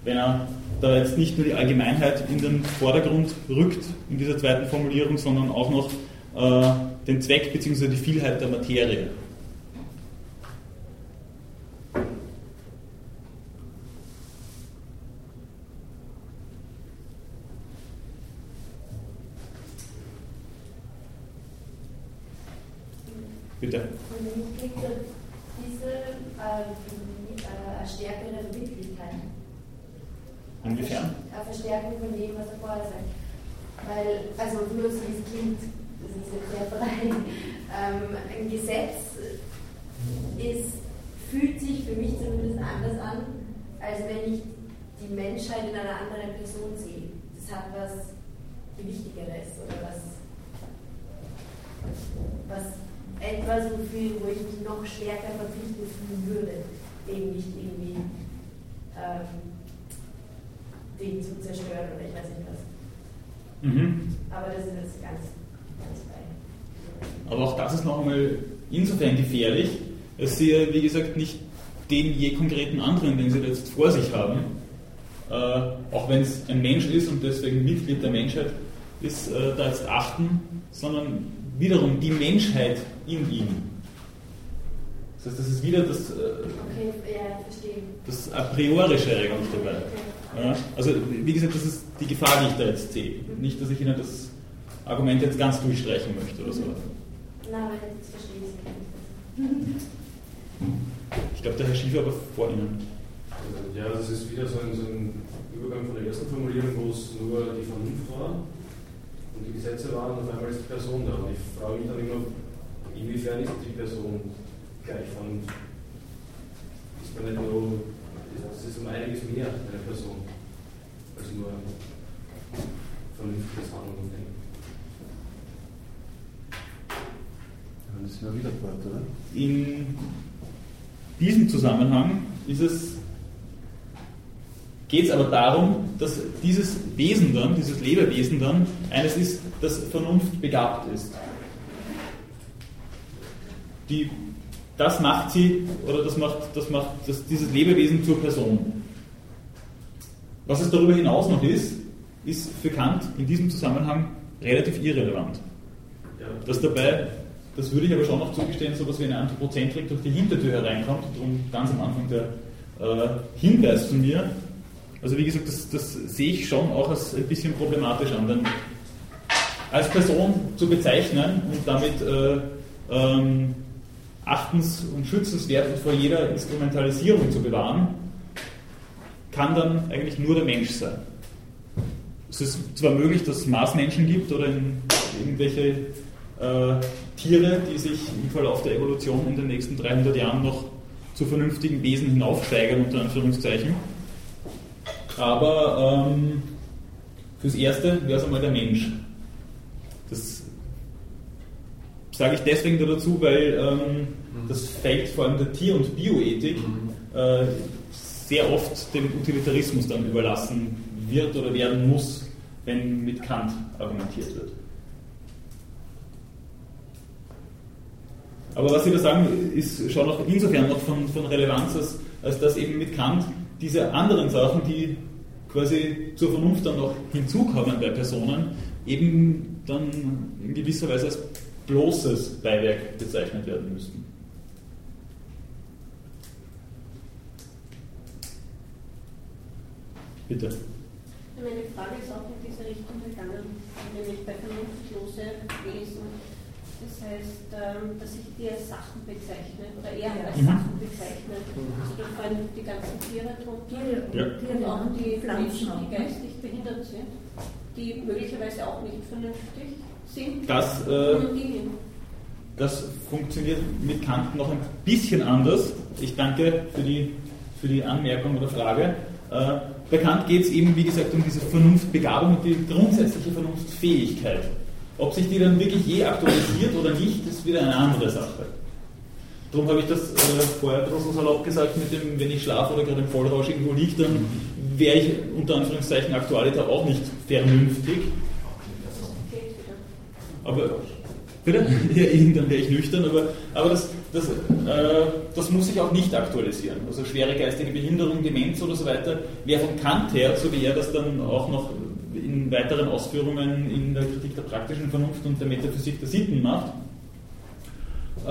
wenn er da jetzt nicht nur die Allgemeinheit in den Vordergrund rückt in dieser zweiten Formulierung, sondern auch noch den Zweck bzw. die Vielheit der Materie. Bitte. Und so diese äh, äh, eine stärkere Wirklichkeit. Inwiefern? Eine Verstärkung von dem, was er vorher sagt. Weil, also nur so wie es klingt, das ist jetzt sehr frei, ähm, ein Gesetz ist, fühlt sich für mich zumindest anders an, als wenn ich die Menschheit in einer anderen Person sehe. Das hat was Gewichtigeres oder was, was etwas, wofür, wo ich mich noch stärker verpflichtet fühlen würde, dem nicht irgendwie ähm, den zu zerstören oder ich weiß nicht was. Mhm. Aber das ist jetzt ganz, ganz frei. Aber auch das ist noch einmal insofern gefährlich, dass Sie, ja, wie gesagt, nicht den je konkreten anderen, den Sie da jetzt vor sich haben, äh, auch wenn es ein Mensch ist und deswegen Mitglied der Menschheit ist, äh, da jetzt achten, sondern wiederum die Menschheit in ihm. Das heißt, das ist wieder das, äh, Okay, ja, das A priorische eigentlich dabei. Ja, also wie gesagt, das ist die Gefahr, die ich da jetzt sehe. Nicht, dass ich Ihnen das Argument jetzt ganz durchstreichen möchte oder so. Na, aber jetzt verstehe ich es nicht. Ich glaube, der Herr Schiefer war vor Ihnen. Ja, das ist wieder so ein, so ein Übergang von der ersten Formulierung, wo es nur die Vernunft war und die Gesetze waren und auf einmal ist die Person da. Und ich frage mich dann immer, inwiefern ist die Person gleich Vernunft? Ist man nicht nur, es ist um einiges mehr eine Person als nur vernünftiges Handeln und Denken. Das ist ja wieder Wort, oder? In diesem Zusammenhang ist es, geht es aber darum, dass dieses Wesen dann, dieses Lebewesen dann, eines ist, das vernunftbegabt ist. Die, das macht sie, oder das macht, das macht das, dieses Lebewesen zur Person. Was es darüber hinaus noch ist, ist für Kant in diesem Zusammenhang relativ irrelevant. Dass dabei das würde ich aber schon noch zugestehen, so etwas wie eine Anthropozentrik durch die Hintertür hereinkommt, darum ganz am Anfang der äh, Hinweis von mir. Also wie gesagt, das, das, sehe ich schon auch als ein bisschen problematisch an, denn als Person zu bezeichnen und damit äh, ähm, achtens- und schützenswert und vor jeder Instrumentalisierung zu bewahren, kann dann eigentlich nur der Mensch sein. Es ist zwar möglich, dass es Marsmenschen gibt oder irgendwelche äh, Tiere, die sich im Verlauf der Evolution in den nächsten 300 Jahren noch zu vernünftigen Wesen hinaufsteigern, unter Anführungszeichen. Aber ähm, fürs Erste wäre es einmal der Mensch. Das sage ich deswegen dazu, weil ähm, das Feld vor allem der Tier- und Bioethik äh, sehr oft dem Utilitarismus dann überlassen wird oder werden muss, wenn mit Kant argumentiert wird. Aber was Sie da sagen, ist schon auch insofern noch von, von Relevanz, als, als dass eben mit Kant diese anderen Sachen, die quasi zur Vernunft dann noch hinzukommen bei Personen, eben dann in gewisser Weise als bloßes Beiwerk bezeichnet werden müssten. Bitte. Meine Frage ist auch in diese Richtung gegangen, nämlich bei vernunftlose Wesen das heißt, ähm, dass ich die als Sachen bezeichne oder eher als mhm. Sachen bezeichne. Also da fallen die ganzen Tiere drunter ja. und auch die Menschen, die geistig behindert sind, die möglicherweise auch nicht vernünftig sind. Das, äh, das funktioniert mit Kant noch ein bisschen anders. Ich danke für die, für die Anmerkung oder Frage. Äh, bei Kant geht es eben, wie gesagt, um diese Vernunftbegabung und die grundsätzliche Vernunftfähigkeit. Ob sich die dann wirklich je aktualisiert oder nicht, ist wieder eine andere Sache. Darum habe ich das äh, vorher so salopp gesagt, mit dem, wenn ich schlafe oder gerade im Vollrausch irgendwo liege, dann wäre ich unter Anführungszeichen Aktualiter auch nicht vernünftig. Aber, bitte? Ja, dann wäre ich nüchtern, aber, aber das, das, äh, das muss sich auch nicht aktualisieren. Also schwere geistige Behinderung, Demenz oder so weiter, wäre von Kant her, so wie er das dann auch noch in weiteren Ausführungen in der Kritik der praktischen Vernunft und der Metaphysik der Sitten macht. Äh,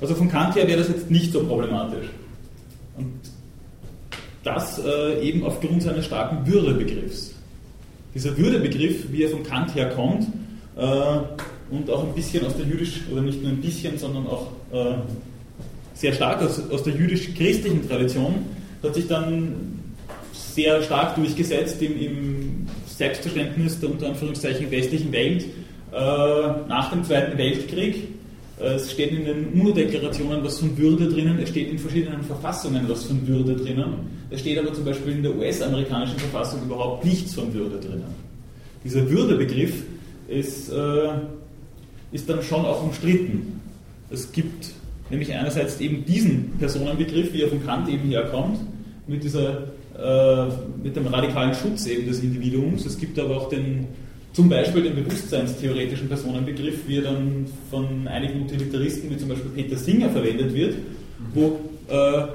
also von Kant her wäre das jetzt nicht so problematisch. Und das äh, eben aufgrund seines starken Würdebegriffs. Dieser Würdebegriff, wie er von Kant herkommt äh, und auch ein bisschen aus der jüdisch, oder nicht nur ein bisschen, sondern auch sehr stark aus, aus der jüdisch-christlichen Tradition, hat sich dann sehr stark durchgesetzt im, im Selbstverständnis der unter Anführungszeichen westlichen Welt äh, nach dem Zweiten Weltkrieg. Äh, es steht in den UNO-Deklarationen was von Würde drinnen, es steht in verschiedenen Verfassungen was von Würde drinnen. Es steht aber zum Beispiel in der US-amerikanischen Verfassung überhaupt nichts von Würde drinnen. Dieser Würdebegriff ist, äh, ist dann schon auch umstritten. Es gibt nämlich einerseits eben diesen Personenbegriff, wie er von Kant eben herkommt, mit dieser mit dem radikalen Schutz eben des Individuums. Es gibt aber auch den, zum Beispiel den bewusstseinstheoretischen Personenbegriff, wie er dann von einigen Utilitaristen, wie zum Beispiel Peter Singer, verwendet wird, wo äh,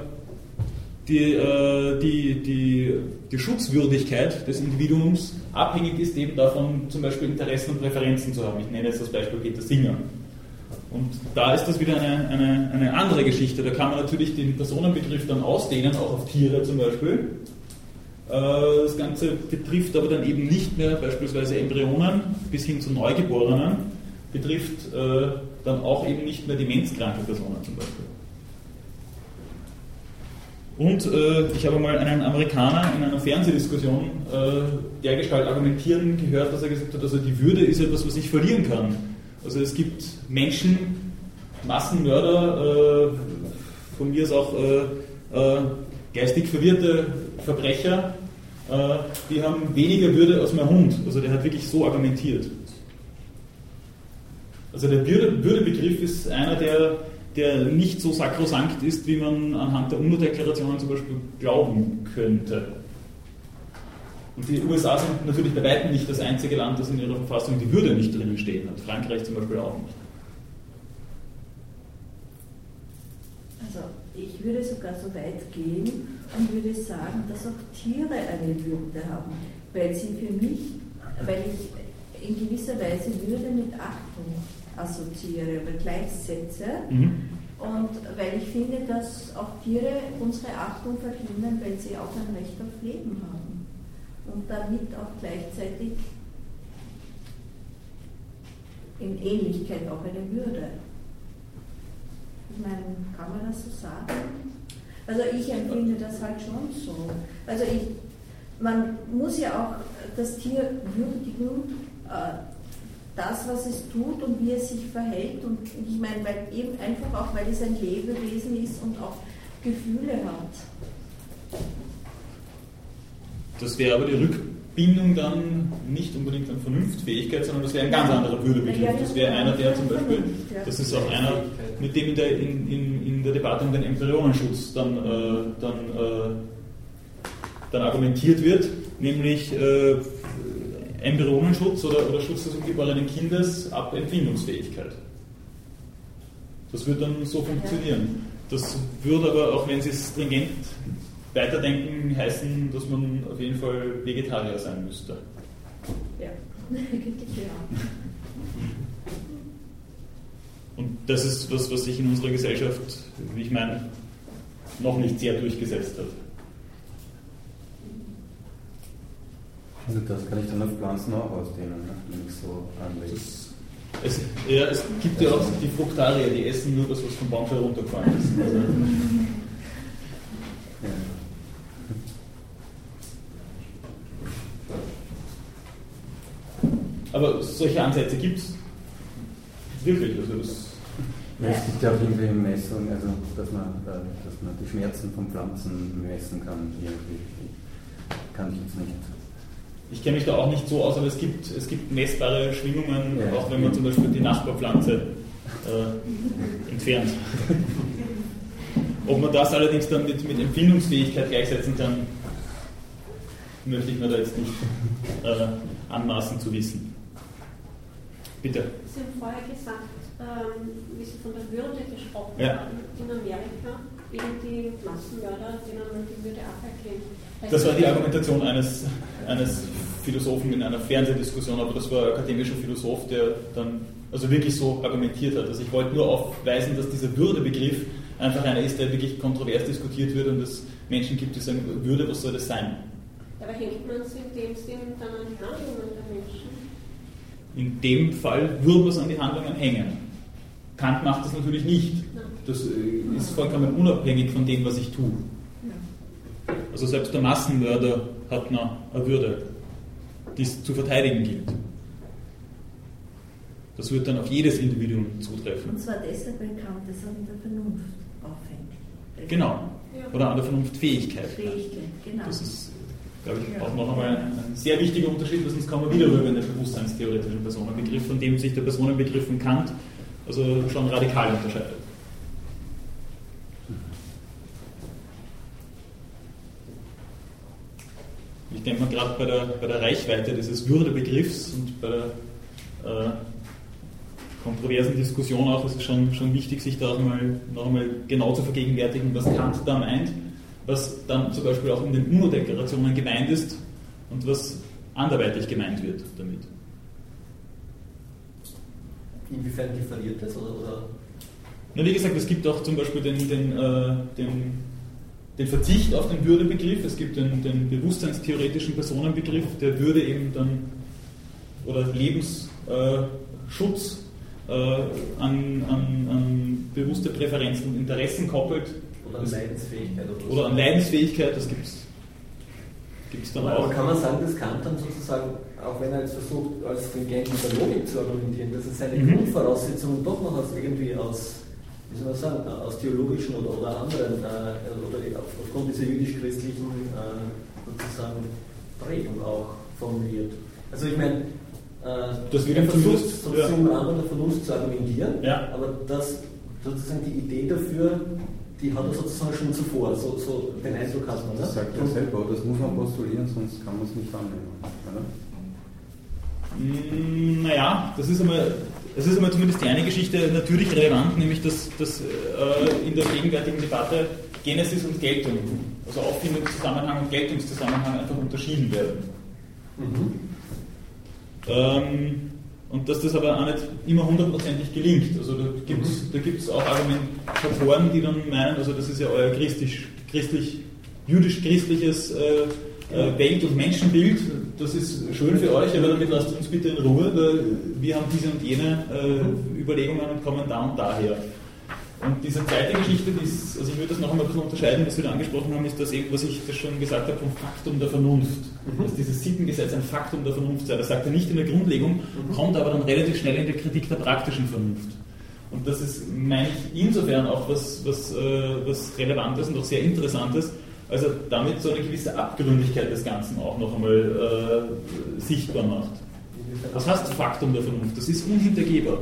die, äh, die, die, die Schutzwürdigkeit des Individuums abhängig ist eben davon, zum Beispiel Interessen und Präferenzen zu haben. Ich nenne jetzt das Beispiel Peter Singer. Und da ist das wieder eine, eine, eine andere Geschichte. Da kann man natürlich den Personenbegriff dann ausdehnen, auch auf Tiere zum Beispiel. Äh, das Ganze betrifft aber dann eben nicht mehr beispielsweise Embryonen bis hin zu Neugeborenen, betrifft äh, dann auch eben nicht mehr demenzkranke Personen zum Beispiel. Und äh, ich habe mal einen Amerikaner in einer Fernsehdiskussion äh, dergestalt argumentieren gehört, dass er gesagt hat, also die Würde ist etwas, was ich verlieren kann. Also es gibt Menschen, Massenmörder, äh, von mir ist auch äh, geistig verwirrte Verbrecher, äh, die haben weniger Würde als mein Hund. Also der hat wirklich so argumentiert. Also der Würdebegriff ist einer, der, der nicht so sakrosankt ist, wie man anhand der UNO-Deklarationen zum Beispiel glauben könnte. Und die USA sind natürlich bei weitem nicht das einzige Land, das in ihrer Verfassung die Würde nicht drinnen stehen hat. Frankreich zum Beispiel auch nicht. Also ich würde sogar so weit gehen und würde sagen, dass auch Tiere eine Würde haben, weil sie für mich, weil ich in gewisser Weise Würde mit Achtung assoziiere oder gleichsetze. Mhm. Und weil ich finde, dass auch Tiere unsere Achtung verdienen, weil sie auch ein Recht auf Leben haben. Und damit auch gleichzeitig in Ähnlichkeit auch eine Würde. Ich meine, kann man das so sagen? Also ich empfinde das halt schon so. Also ich, man muss ja auch das Tier würdigen, äh, das, was es tut und wie es sich verhält. Und ich meine, weil eben einfach auch, weil es ein Lebewesen ist und auch Gefühle hat. Das wäre aber die Rückbindung dann nicht unbedingt an Vernunftfähigkeit, sondern das wäre ein ganz anderer Würdebegriff. Das wäre einer, der zum Beispiel, das ist auch einer, mit dem in der, in, in, in der Debatte um den Embryonenschutz dann, äh, dann, äh, dann argumentiert wird, nämlich äh, Embryonenschutz oder, oder Schutz des ungeborenen Kindes ab Empfindungsfähigkeit. Das wird dann so funktionieren. Das würde aber, auch wenn Sie es stringent weiterdenken, heißen, dass man auf jeden Fall Vegetarier sein müsste. Ja, ja. Und das ist was, was sich in unserer Gesellschaft, wie ich meine, noch nicht sehr durchgesetzt hat. Also das kann ich dann auf Pflanzen auch ausdehnen, ne? wenn ich so anlege. Es, ja, es gibt ja auch die Fruktarier, die essen nur das, was vom Baum heruntergefallen ist. Also, Ja. aber solche Ansätze gibt es wirklich. Also das, Ja, Es gibt ja auch irgendwie Messungen, also dass man, äh, dass man die Schmerzen von Pflanzen messen kann. Irgendwie. Kann ich jetzt nicht. ich kenne mich da auch nicht so aus, aber es gibt, es gibt messbare Schwingungen, Ja. auch wenn man zum Beispiel die Nachbarpflanze äh, entfernt. Ob man das allerdings dann mit, mit Empfindungsfähigkeit gleichsetzen kann, möchte ich mir da jetzt nicht äh, anmaßen zu wissen. Bitte. Sie haben vorher gesagt, ähm, wie Sie von der Würde gesprochen Ja. haben, in Amerika, eben die Massenmörder, denen man die Würde aberkennt. Das war die Argumentation eines, eines Philosophen in einer Fernsehdiskussion, aber das war ein akademischer Philosoph, der dann also wirklich so argumentiert hat. Also ich wollte nur aufweisen, dass dieser Würdebegriff einfach einer ist, der wirklich kontrovers diskutiert wird und es Menschen gibt, die sagen, Würde, was soll das sein? Aber hängt man es in dem Sinn dann an die Handlungen der Menschen? In dem Fall würde man es an die Handlungen hängen. Kant macht das natürlich nicht. Das äh, ist vollkommen unabhängig von dem, was ich tue. Also selbst der Massenmörder hat noch eine Würde, die es zu verteidigen gilt. Das wird dann auf jedes Individuum zutreffen. Und zwar deshalb, weil Kant es an der Vernunft aufhängt. Genau. Oder an der Vernunftfähigkeit. Fähigkeit, genau. Das ist, glaube ich, auch noch einmal ein, sehr wichtiger Unterschied, weil sonst kommen wir wieder rüber in den bewusstseinstheoretischen Personenbegriff, von dem sich der Personenbegriff von Kant also schon radikal unterscheidet. Ich denke mal gerade bei der, bei der Reichweite dieses Würdebegriffs und bei der äh, kontroversen Diskussion auch ist es schon, schon wichtig, sich da auch mal, noch einmal genau zu vergegenwärtigen, was Kant da meint, was dann zum Beispiel auch in den UNO-Deklarationen gemeint ist und was anderweitig gemeint wird damit. Inwiefern differiert das? Oder, oder? Na, wie gesagt, es gibt auch zum Beispiel den, den, äh, den, den Verzicht auf den Würdebegriff, es gibt den, den bewusstseinstheoretischen Personenbegriff, der Würde eben dann oder Lebensschutz äh, an, an, an bewusste Präferenzen und Interessen koppelt. Oder an Leidensfähigkeit oder, Oder an Leidensfähigkeit, das gibt es dann Aber auch. kann man sagen, dass Kant dann sozusagen, auch wenn er jetzt versucht, als stringent mit der Logik zu argumentieren, dass er seine Mhm. Grundvoraussetzungen doch noch aus irgendwie aus, wie soll man sagen, aus theologischen oder, oder anderen, äh, oder auf- aufgrund dieser jüdisch-christlichen äh, sozusagen Prägung auch formuliert. Also ich meine, äh, Das wird er versucht sozusagen Rahmen der Vernunft zu argumentieren, Ja. aber das sozusagen die Idee dafür, die hat er sozusagen schon zuvor, so, so den Eindruck hat man. Ne? Das sagt er Und- selber, das muss man postulieren, sonst kann man es nicht annehmen. Oder? Mm, Naja, das ist einmal, das ist einmal zumindest die eine Geschichte natürlich relevant, nämlich dass, dass äh, in der gegenwärtigen Debatte Genesis und Geltung, also Auffindungszusammenhang und Geltungszusammenhang einfach unterschieden werden. Mhm. Ähm, und dass das aber auch nicht immer hundertprozentig gelingt. Also da gibt es da gibt's auch Argumentatoren, die dann meinen, also das ist ja euer christlich, christlich jüdisch-christliches äh, äh, Welt- und Menschenbild, das ist schön für euch, aber damit lasst uns bitte in Ruhe, weil wir haben diese und jene äh, Überlegungen und kommen da und daher. Und diese zweite Geschichte, die ist, also ich würde das noch einmal ein bisschen unterscheiden, was wir da angesprochen haben, ist das eben, was ich das schon gesagt habe, vom Faktum der Vernunft. Mhm. Dass dieses Sittengesetz ein Faktum der Vernunft sei. Das sagt er nicht in der Grundlegung, mhm. kommt aber dann relativ schnell in der Kritik der praktischen Vernunft. Und das ist, meine ich, insofern auch was, was, äh, was Relevantes und auch sehr Interessantes, also damit so eine gewisse Abgründigkeit des Ganzen auch noch einmal äh, sichtbar macht. Was heißt Faktum der Vernunft? Das ist unhintergehbar.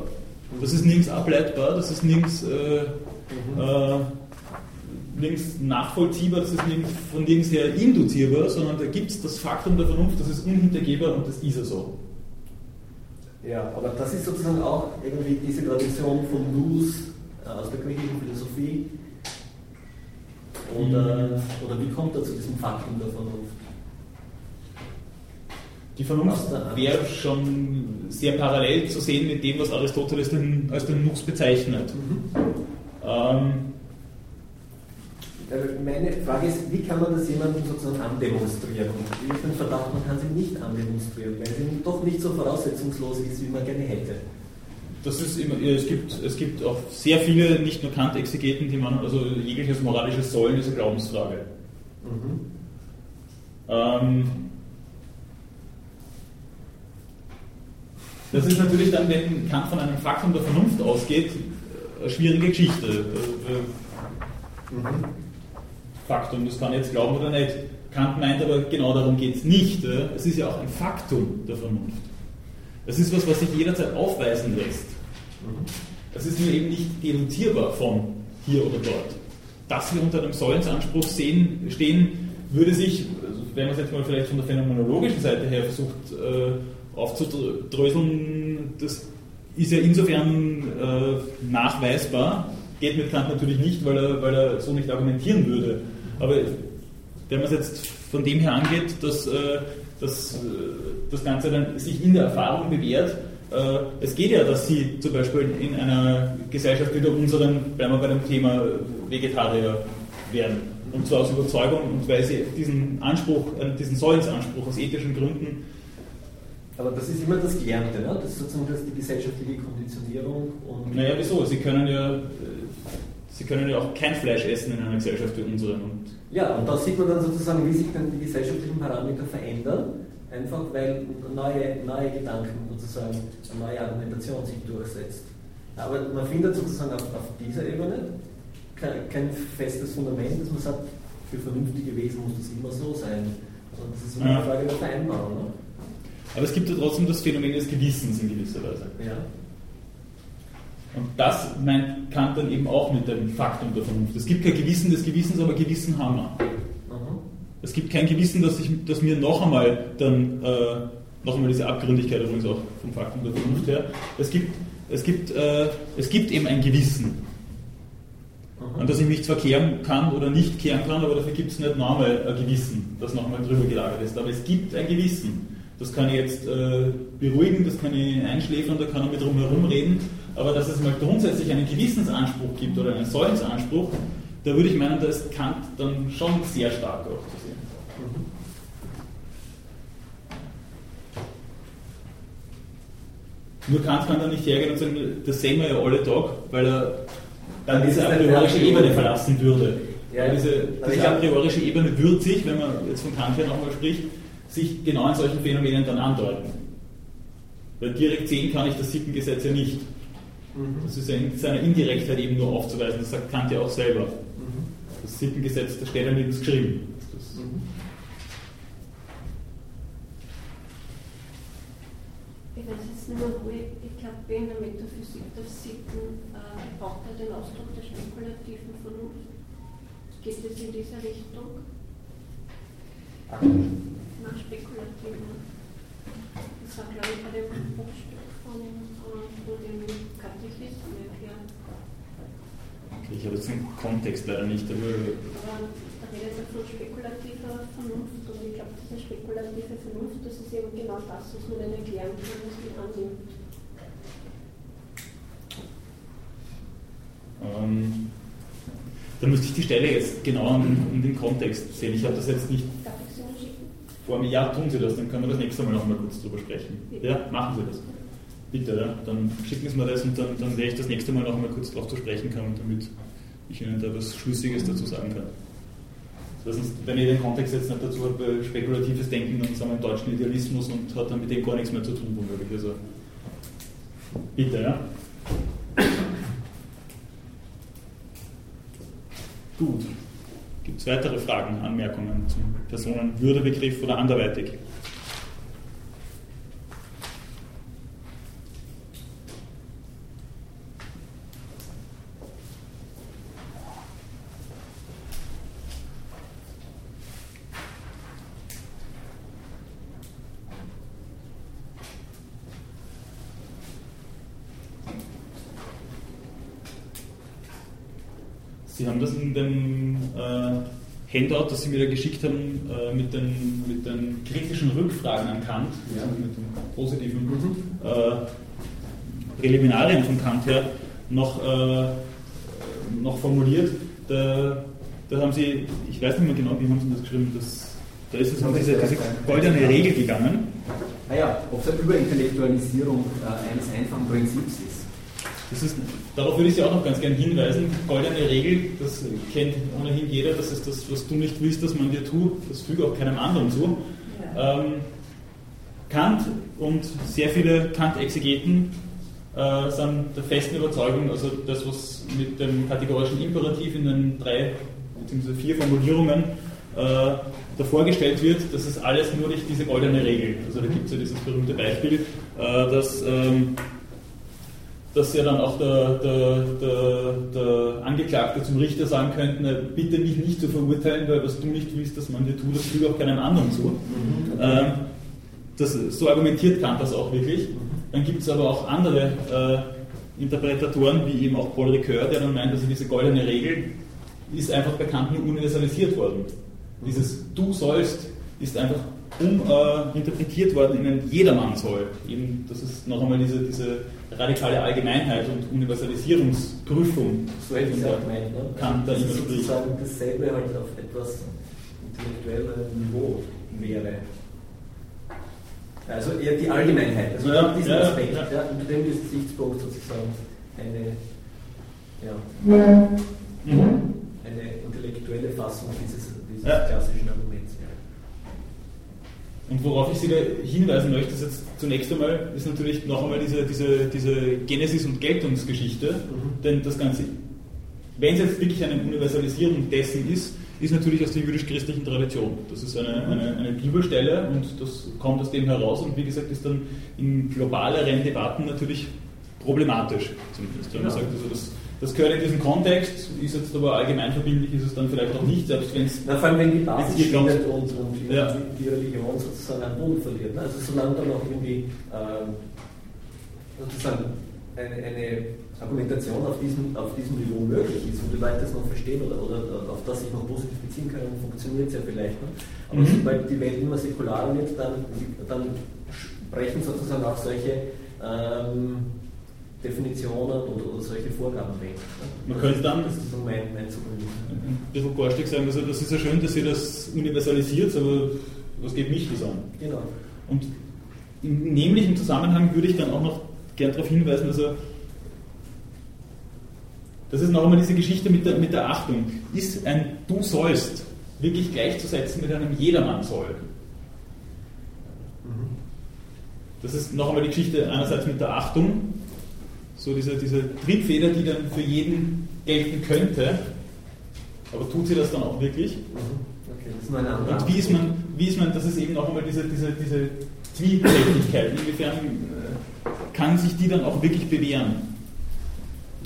Das ist nirgends ableitbar, das ist nirgends, äh, äh, nirgends nachvollziehbar, das ist nirgends, von nirgends her induzierbar, sondern da gibt es das Faktum der Vernunft, das ist unhintergehbar und das ist ja so. Ja, aber das ist sozusagen auch irgendwie diese Tradition von Nous äh, aus der griechischen Philosophie, oder, oder wie kommt er zu diesem Faktum der Vernunft? Die Vernunft wäre schon sehr parallel zu sehen mit dem, was Aristoteles den, als den Nux bezeichnet. Mhm. Ähm, meine Frage ist, wie kann man das jemandem sozusagen andemonstrieren? Und ich habe den Verdacht, man kann sie nicht andemonstrieren, weil sie doch nicht so voraussetzungslos ist, wie man gerne hätte das ist immer, es gibt, es gibt auch sehr viele, nicht nur Kant-Exegeten, die man, also jegliches moralisches Sollen ist eine Glaubensfrage. Mhm. Ähm, das ist natürlich dann, wenn Kant von einem Faktum der Vernunft ausgeht, eine schwierige Geschichte. Mhm. Faktum, das kann ich jetzt glauben oder nicht. Kant meint aber, genau darum geht es nicht. Es ist ja auch ein Faktum der Vernunft. Das ist was, was sich jederzeit aufweisen lässt. Das ist nur eben nicht denotierbar von hier oder dort. Dass wir unter einem Säulensanspruch sehen, stehen, würde sich, also wenn man es jetzt mal vielleicht von der phänomenologischen Seite her versucht äh, aufzudröseln, das ist ja insofern äh, nachweisbar, geht mit Kant natürlich nicht, weil er, weil er so nicht argumentieren würde. Aber wenn man es jetzt von dem her angeht, dass, äh, dass äh, das Ganze dann sich in der Erfahrung bewährt, äh, es geht ja, dass Sie zum Beispiel in einer Gesellschaft wie der unseren, bleiben wir bei dem Thema Vegetarier werden. Und zwar aus Überzeugung und weil Sie diesen Anspruch, äh, diesen Sollensanspruch aus ethischen Gründen. Aber das ist immer das Gelernte, ne? das ist sozusagen das die gesellschaftliche Konditionierung. Und naja, wieso? Sie können ja. Sie können ja auch kein Fleisch essen in einer Gesellschaft wie unseren. Und ja, und da sieht man dann sozusagen, wie sich dann die gesellschaftlichen Parameter verändern Einfach weil neue, neue Gedanken sozusagen, eine neue Argumentation sich durchsetzt. Aber man findet sozusagen auf, auf dieser Ebene kein, kein, festes Fundament, dass man sagt, für vernünftige Wesen muss das immer so sein. Also das ist immer eine Frage der Vereinbarung. Ne? Aber es gibt ja trotzdem das Phänomen des Gewissens in gewisser Weise. Ja. Und das meint Kant dann eben auch mit dem Faktum der Vernunft. Es gibt kein Gewissen des Gewissens, aber Gewissen haben wir. Es gibt kein Gewissen, dass, ich, dass mir noch einmal dann, äh, noch einmal diese Abgründigkeit übrigens auch vom Faktum der Vernunft her, es gibt, es gibt, äh, es gibt eben ein Gewissen. An das ich mich zwar kehren kann oder nicht kehren kann, aber dafür gibt es nicht nochmal ein Gewissen, das nochmal drüber gelagert ist. Aber es gibt ein Gewissen. Das kann ich jetzt äh, beruhigen, das kann ich einschläfern, da kann ich mit drum herum reden. Aber dass es mal grundsätzlich einen Gewissensanspruch gibt oder einen Sollensanspruch, da würde ich meinen, da ist Kant dann schon sehr stark auch zu sehen. Nur Kant kann dann nicht hergehen und sagen, das sehen wir ja alle Tag, weil er dann diese a priorische Ebene verlassen würde. Ja, diese, diese a priorische Ebene wird sich, wenn man jetzt von Kant her nochmal spricht, sich genau in solchen Phänomenen dann andeuten. Weil direkt sehen kann ich das Sittengesetz ja nicht. Mhm. Das ist ja in seiner Indirektheit eben nur aufzuweisen, das sagt Kant ja auch selber. Mhm. Das Sittengesetz, da steht ja nirgends geschrieben. Ich weiß jetzt nicht mehr, wo ich, ich glaube, in der Metaphysik der Sitten äh, braucht er den Ausdruck der spekulativen Vernunft. Geht es in diese Richtung? zu spekulativ. Das war, glaube ich, bei dem Buchstück von, dem Katechismus erklärt. Okay, ich habe jetzt den Kontext leider nicht, darüber. aber da redet er von spekulativer Vernunft und ich glaube, diese spekulative Vernunft, das ist eben genau das, was man dann erklären kann, was man annimmt. Ähm, dann müsste ich die Stelle jetzt genau in, um den Kontext sehen. Ich habe das jetzt nicht vor mir. Ja, tun Sie das, dann können wir das nächste Mal noch mal kurz drüber sprechen. Ja, machen Sie das. Bitte, ja. dann schicken Sie mir das und dann, dann werde ich das nächste Mal noch mal kurz darauf zu sprechen kommen, damit ich Ihnen da was Schlüssiges dazu sagen kann. Also sonst, wenn ich den Kontext jetzt nicht dazu habe, spekulatives Denken, dann sind wir deutschen Idealismus und hat dann mit dem gar nichts mehr zu tun, womöglich. Also, bitte, ja. Gut. Es weitere Fragen, Anmerkungen zum Personenwürdebegriff oder anderweitig? Sie haben das in dem äh, Handout, das Sie mir da geschickt haben, äh, mit, den, mit den kritischen Rückfragen an Kant, ja. mit den positiven äh, Präliminarien von Kant her, noch, äh, noch formuliert. Da, da haben Sie, ich weiß nicht mehr genau, wie haben Sie das geschrieben, das, da ist es um diese, diese goldene Regel gegangen. Naja, ob es eine Überintellektualisierung äh, eines einfachen Prinzips ist. Ist, darauf würde ich Sie auch noch ganz gerne hinweisen. Goldene Regel, das kennt ohnehin jeder, das ist das, was du nicht willst, dass man dir tut, das füge auch keinem anderen zu. Ja. Ähm, Kant und sehr viele Kant-Exegeten äh, sind der festen Überzeugung, also das, was mit dem kategorischen Imperativ in den drei bzw. vier Formulierungen äh, davor gestellt wird, das ist alles nur durch diese goldene Regel. Also da gibt es ja dieses berühmte Beispiel, äh, dass ähm, dass ja dann auch der, der, der, der, Angeklagte zum Richter sagen könnte, bitte mich nicht zu verurteilen, weil was du nicht willst, dass man dir tut, das füge auch keinem anderen zu. Mhm. Ähm, das, so argumentiert Kant das auch wirklich. Dann gibt es aber auch andere äh, Interpretatoren, wie eben auch Paul Ricoeur, der dann meint, dass diese goldene Regel ist einfach bei Kant nur universalisiert worden. Dieses Du sollst ist einfach uminterpretiert worden in ein Jedermann soll. Eben, das ist noch einmal diese, diese radikale Allgemeinheit und Universalisierungsprüfung. So hätte ich auch gemeint. Ne? Kant da das immer ist spricht. sozusagen dasselbe halt auf etwas intellektuellem Niveau wäre. Also eher die Allgemeinheit, also Ja, diesen ja, Aspekt, ja. ja. unter dem Gesichtspunkt sozusagen eine, ja, Mhm. eine intellektuelle Fassung dieses, dieses Ja. klassischen Arguments. Ja. Und worauf ich Sie da hinweisen möchte, ist jetzt zunächst einmal, ist natürlich noch einmal diese, diese, diese Genesis- und Geltungsgeschichte. Denn das Ganze, wenn es jetzt wirklich eine Universalisierung dessen ist, ist natürlich aus der jüdisch-christlichen Tradition. Das ist eine, eine, eine Bibelstelle und das kommt aus dem heraus und wie gesagt ist dann in globaleren Debatten natürlich problematisch. Zumindest, wenn man Ja. sagt, also das, das gehört in diesen Kontext, ist jetzt aber allgemeinverbindlich, ist es dann vielleicht auch nicht, selbst wenn es vor allem, wenn die Basis schwindet und, und Ja. die Religion sozusagen an Boden verliert. Ne? Also solange dann auch irgendwie ähm, sozusagen eine, eine Argumentation auf diesem, auf diesem Niveau möglich ist und die Leute das noch verstehen oder, oder auf das sich noch positiv beziehen können, funktioniert es ja vielleicht. Ne? Aber Mhm. sobald die Welt immer säkularer wird, dann, dann brechen sozusagen auch solche ähm, Definitionen oder, oder solche Vorgaben weg. Ne? Man könnte dann- das ist so mein, mein Zugang. ein bisschen garstig sagen, also das ist ja schön, dass ihr das universalisiert, aber was geht mich das an? Genau. Und im nämlichen Zusammenhang würde ich dann auch noch gern darauf hinweisen, also das ist noch einmal diese Geschichte mit der, mit der Achtung. Ist ein Du sollst wirklich gleichzusetzen mit einem Jedermann soll? Das ist noch einmal die Geschichte einerseits mit der Achtung, so diese, diese Triebfeder, die dann für jeden gelten könnte, aber tut sie das dann auch wirklich? Okay, das ist nur eine andere Und wie ist man, wie ist man, das ist eben noch einmal diese, diese, diese Zwiespältigkeit, inwiefern äh, kann sich die dann auch wirklich bewähren?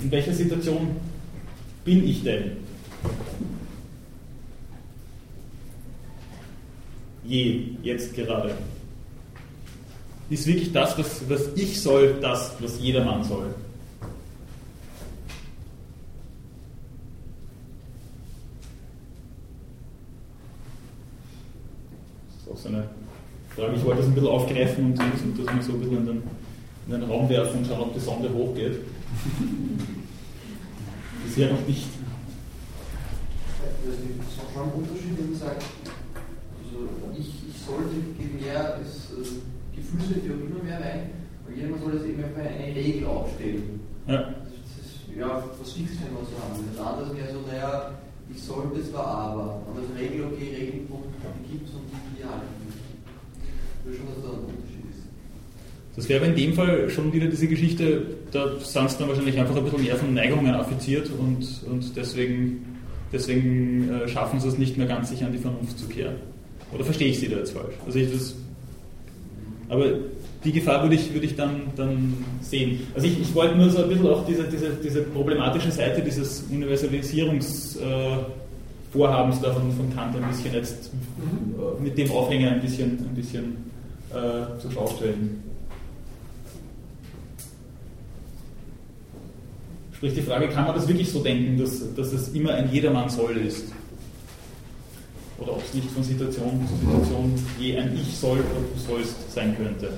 In welcher Situation bin ich denn? Je, jetzt gerade. Ist wirklich das, was, was ich soll, das, was jedermann soll? Das ist auch so eine Frage. Ich wollte das ein bisschen aufgreifen und das mal so ein bisschen in den, in den Raum werfen und schauen, ob die Sonde hochgeht. Das bisher noch nicht. Das ist schon ein Unterschied, wenn man sagt, also ich, ich sollte mehr als äh, Gefühlswerte auch immer mehr rein, aber jeder soll das eben eine Regel aufstellen. Ja. Das ist, ja, was fix wenn wir so haben. Das andere wäre so, naja, ich sollte zwar aber, und als Regel, okay, die gibt es und die nicht. Ich will schon, dass da ein Unterschied ist. Das wäre in dem Fall schon wieder diese Geschichte, da sind sie dann wahrscheinlich einfach ein bisschen mehr von Neigungen affiziert und, und deswegen, deswegen äh, schaffen sie es nicht mehr ganz, sich an die Vernunft zu kehren. Oder verstehe ich sie da jetzt falsch? Also ich das, aber die Gefahr würde ich, würde ich dann, dann sehen. Also ich, ich wollte nur so ein bisschen auch diese, diese, diese problematische Seite dieses Universalisierungsvorhabens äh, da von, von Kant ein bisschen jetzt äh, mit dem Aufhänger ein bisschen, ein bisschen äh, zur Schau stellen. Sprich die Frage, kann man das wirklich so denken, dass, dass es immer ein Jedermann soll ist? Oder ob es nicht von Situation zu Situation je ein Ich soll oder du sollst sein könnte?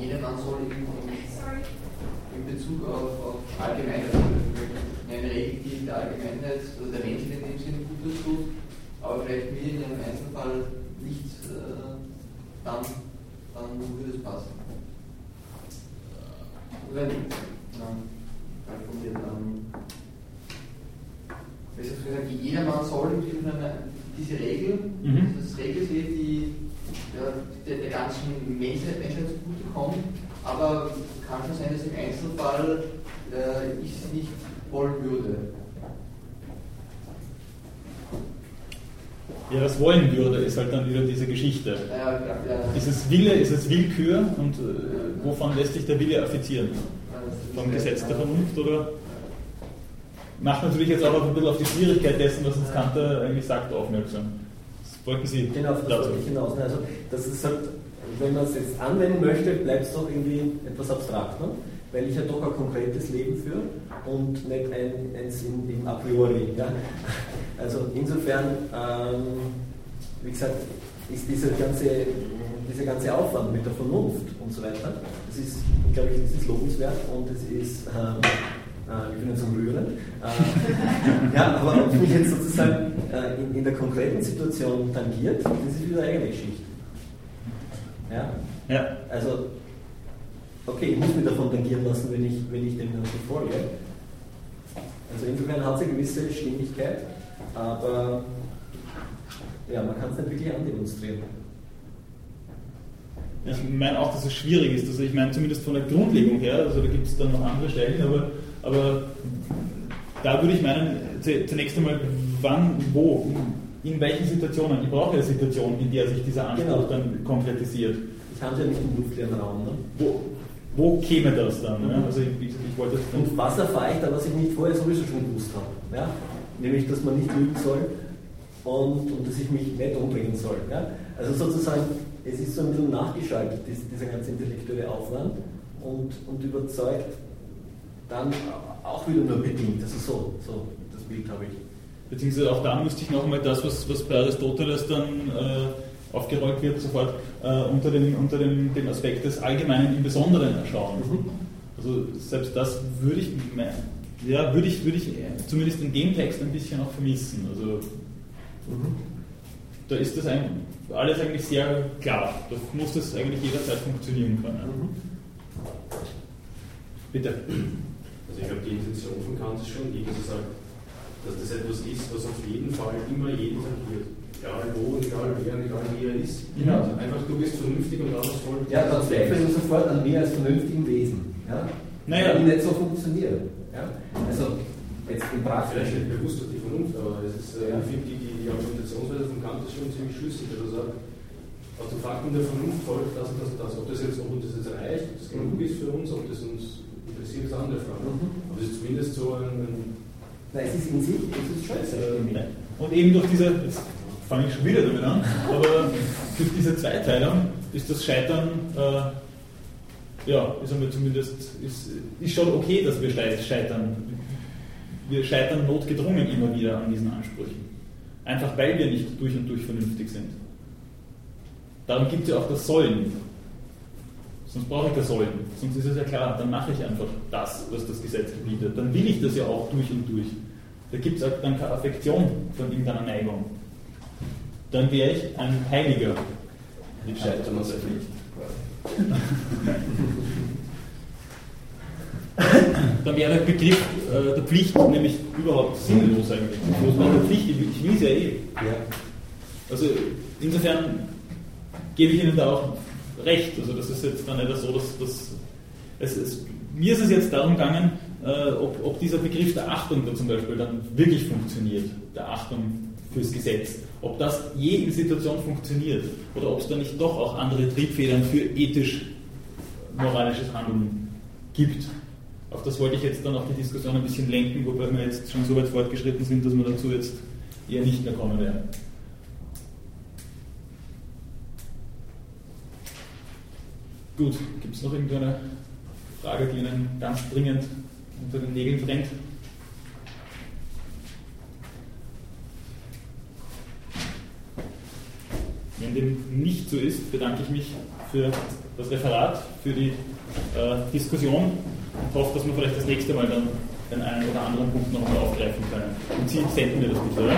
Jedermann soll in, in Bezug auf, auf Allgemeinheit, eine Regel, die der Allgemeinheit, also der Mensch in dem Sinne Gutes tut, aber vielleicht mir in einem Einzelfall nicht, äh, dann, dann würde es passen. Wenn, ja kalkuliert haben. Es ist gesagt, jedermann soll diese Regel, mhm. das Regelset, die ja, der, der ganzen Menschheit, Menschheit zugutekommt, aber kann schon sein, dass im Einzelfall äh, ich sie nicht wollen würde. Ja, was wollen würde, ist halt dann wieder diese Geschichte. Ja, ja, ja. Ist es Wille, ist es Willkür und äh, wovon lässt sich der Wille affizieren? vom Gesetz der Vernunft oder macht natürlich jetzt auch ein bisschen auf die Schwierigkeit dessen, was uns Kant eigentlich sagt, aufmerksam. Das wollten Sie genau, das dazu. ich hinaus. Also, das ist halt, wenn man es jetzt anwenden möchte, bleibt es doch irgendwie etwas abstrakt, ne? Weil ich ja doch ein konkretes Leben führe und nicht ein, eins in, in a priori. Ja? Also insofern, ähm, wie gesagt, ist dieser ganze, dieser ganze Aufwand mit der Vernunft und so weiter, das ist, glaube ich, das ist lobenswert und es ist, ähm, äh, ich finde es rührend. Äh, ja, aber ob mich jetzt sozusagen äh, in, in, der konkreten Situation tangiert, das ist wieder eine eigene Geschichte. Ja? ja. Also, okay, ich muss mich davon tangieren lassen, wenn ich, wenn ich dem dann so folge. Also insofern hat es eine gewisse Stimmigkeit, aber ja, man kann es nicht wirklich andemonstrieren. Ich meine auch, dass es schwierig ist. Also ich meine zumindest von der Grundlegung her, also da gibt es dann noch andere Stellen, aber, aber da würde ich meinen, zunächst einmal, wann, wo, in welchen Situationen. Ich brauche eine Situation, in der sich dieser Anspruch genau. dann konkretisiert. Ich habe ja nicht im luftleeren Raum. Ne? Wo, wo käme das dann? Ja? Also ich, ich, ich wollte Und was erfahre ich da, was ich nicht vorher sowieso schon gewusst habe? Ja? Nämlich, dass man nicht lügen soll und, und dass ich mich nicht umbringen soll. Ja? Also sozusagen es ist so ein bisschen nachgeschaltet, dieser ganze intellektuelle Aufwand und, und überzeugt dann auch wieder nur bedingt. Also so, so das Bild habe ich. Beziehungsweise auch da müsste ich noch einmal das, was, was bei Aristoteles dann äh, aufgerollt wird, sofort äh, unter, den, unter den, dem Aspekt des Allgemeinen im Besonderen erschauen. Mhm. Also selbst das würde ich, ja, würde ich, würde ich zumindest in dem Text ein bisschen auch vermissen. Also, mhm. Da ist das ein, alles eigentlich sehr klar. Da muss das eigentlich jederzeit funktionieren können. Mhm. Bitte. Also ich glaube, die Intention von Kant ist schon die, dass er sagt, dass das etwas ist, was auf jeden Fall immer jeden tangiert. Egal wo, egal wer, egal wie er ist. Genau. Also einfach, du bist vernünftig und alles voll. Ja, dann zweifeln wir sofort an mir als vernünftigen Wesen. Ja? Naja. Die nicht so funktionieren. Ja? Also, jetzt im Praxis. Vielleicht nicht bewusst durch die Vernunft, aber es ist, äh, ja. ich finde, die, die, die Argumentationsweise von Kant ist schon ziemlich schlüssig, dass er sagt, aus dem Faktum der Vernunft folgt das und das und das. Ob das jetzt, ob uns das jetzt reicht, ob das genug ist für uns, ob das uns interessiert, ist eine andere Frage. Mhm. Aber es ist zumindest so ein. ein Nein, es ist in sich, es ist scheiße. Äh, und eben durch diese, jetzt fange ich schon wieder damit an, aber durch diese Zweiteilung ist das Scheitern, äh, ja, ist einmal zumindest, ist, ist schon okay, dass wir scheitern. Wir scheitern notgedrungen immer wieder an diesen Ansprüchen. Einfach weil wir nicht durch und durch vernünftig sind. Darum gibt es ja auch das Sollen. Sonst brauche ich das Sollten. Sonst ist es ja klar, dann mache ich einfach das, was das Gesetz gebietet. Dann will ich das ja auch durch und durch. Da gibt es dann keine Affektion von irgendeiner Neigung. Dann wäre ich ein Heiliger. Die Scheitern aus der Pflicht. dann wäre der Begriff äh, der Pflicht nämlich überhaupt sinnlos eigentlich. War der Pflicht? Ich, ich will es ja eh. Ja. Also insofern gebe ich Ihnen da auch recht. Also das ist jetzt dann nicht so, dass, dass es, es, mir ist es jetzt darum gegangen, äh, ob, ob, dieser Begriff der Achtung da zum Beispiel dann wirklich funktioniert, der Achtung fürs Gesetz. Ob das je in Situation funktioniert oder ob es da nicht doch auch andere Triebfedern für ethisch-moralisches Handeln gibt. Auf das wollte ich jetzt dann auch die Diskussion ein bisschen lenken, wobei wir jetzt schon so weit fortgeschritten sind, dass wir dazu jetzt eher nicht mehr kommen werden. Gut, gibt es noch irgendeine Frage, die Ihnen ganz dringend unter den Nägeln brennt? Wenn dem nicht so ist, bedanke ich mich für das Referat, für die äh, Diskussion und hoffe, dass wir vielleicht das nächste Mal dann den einen oder anderen Punkt noch einmal aufgreifen können. Und Sie senden mir das bitte, oder?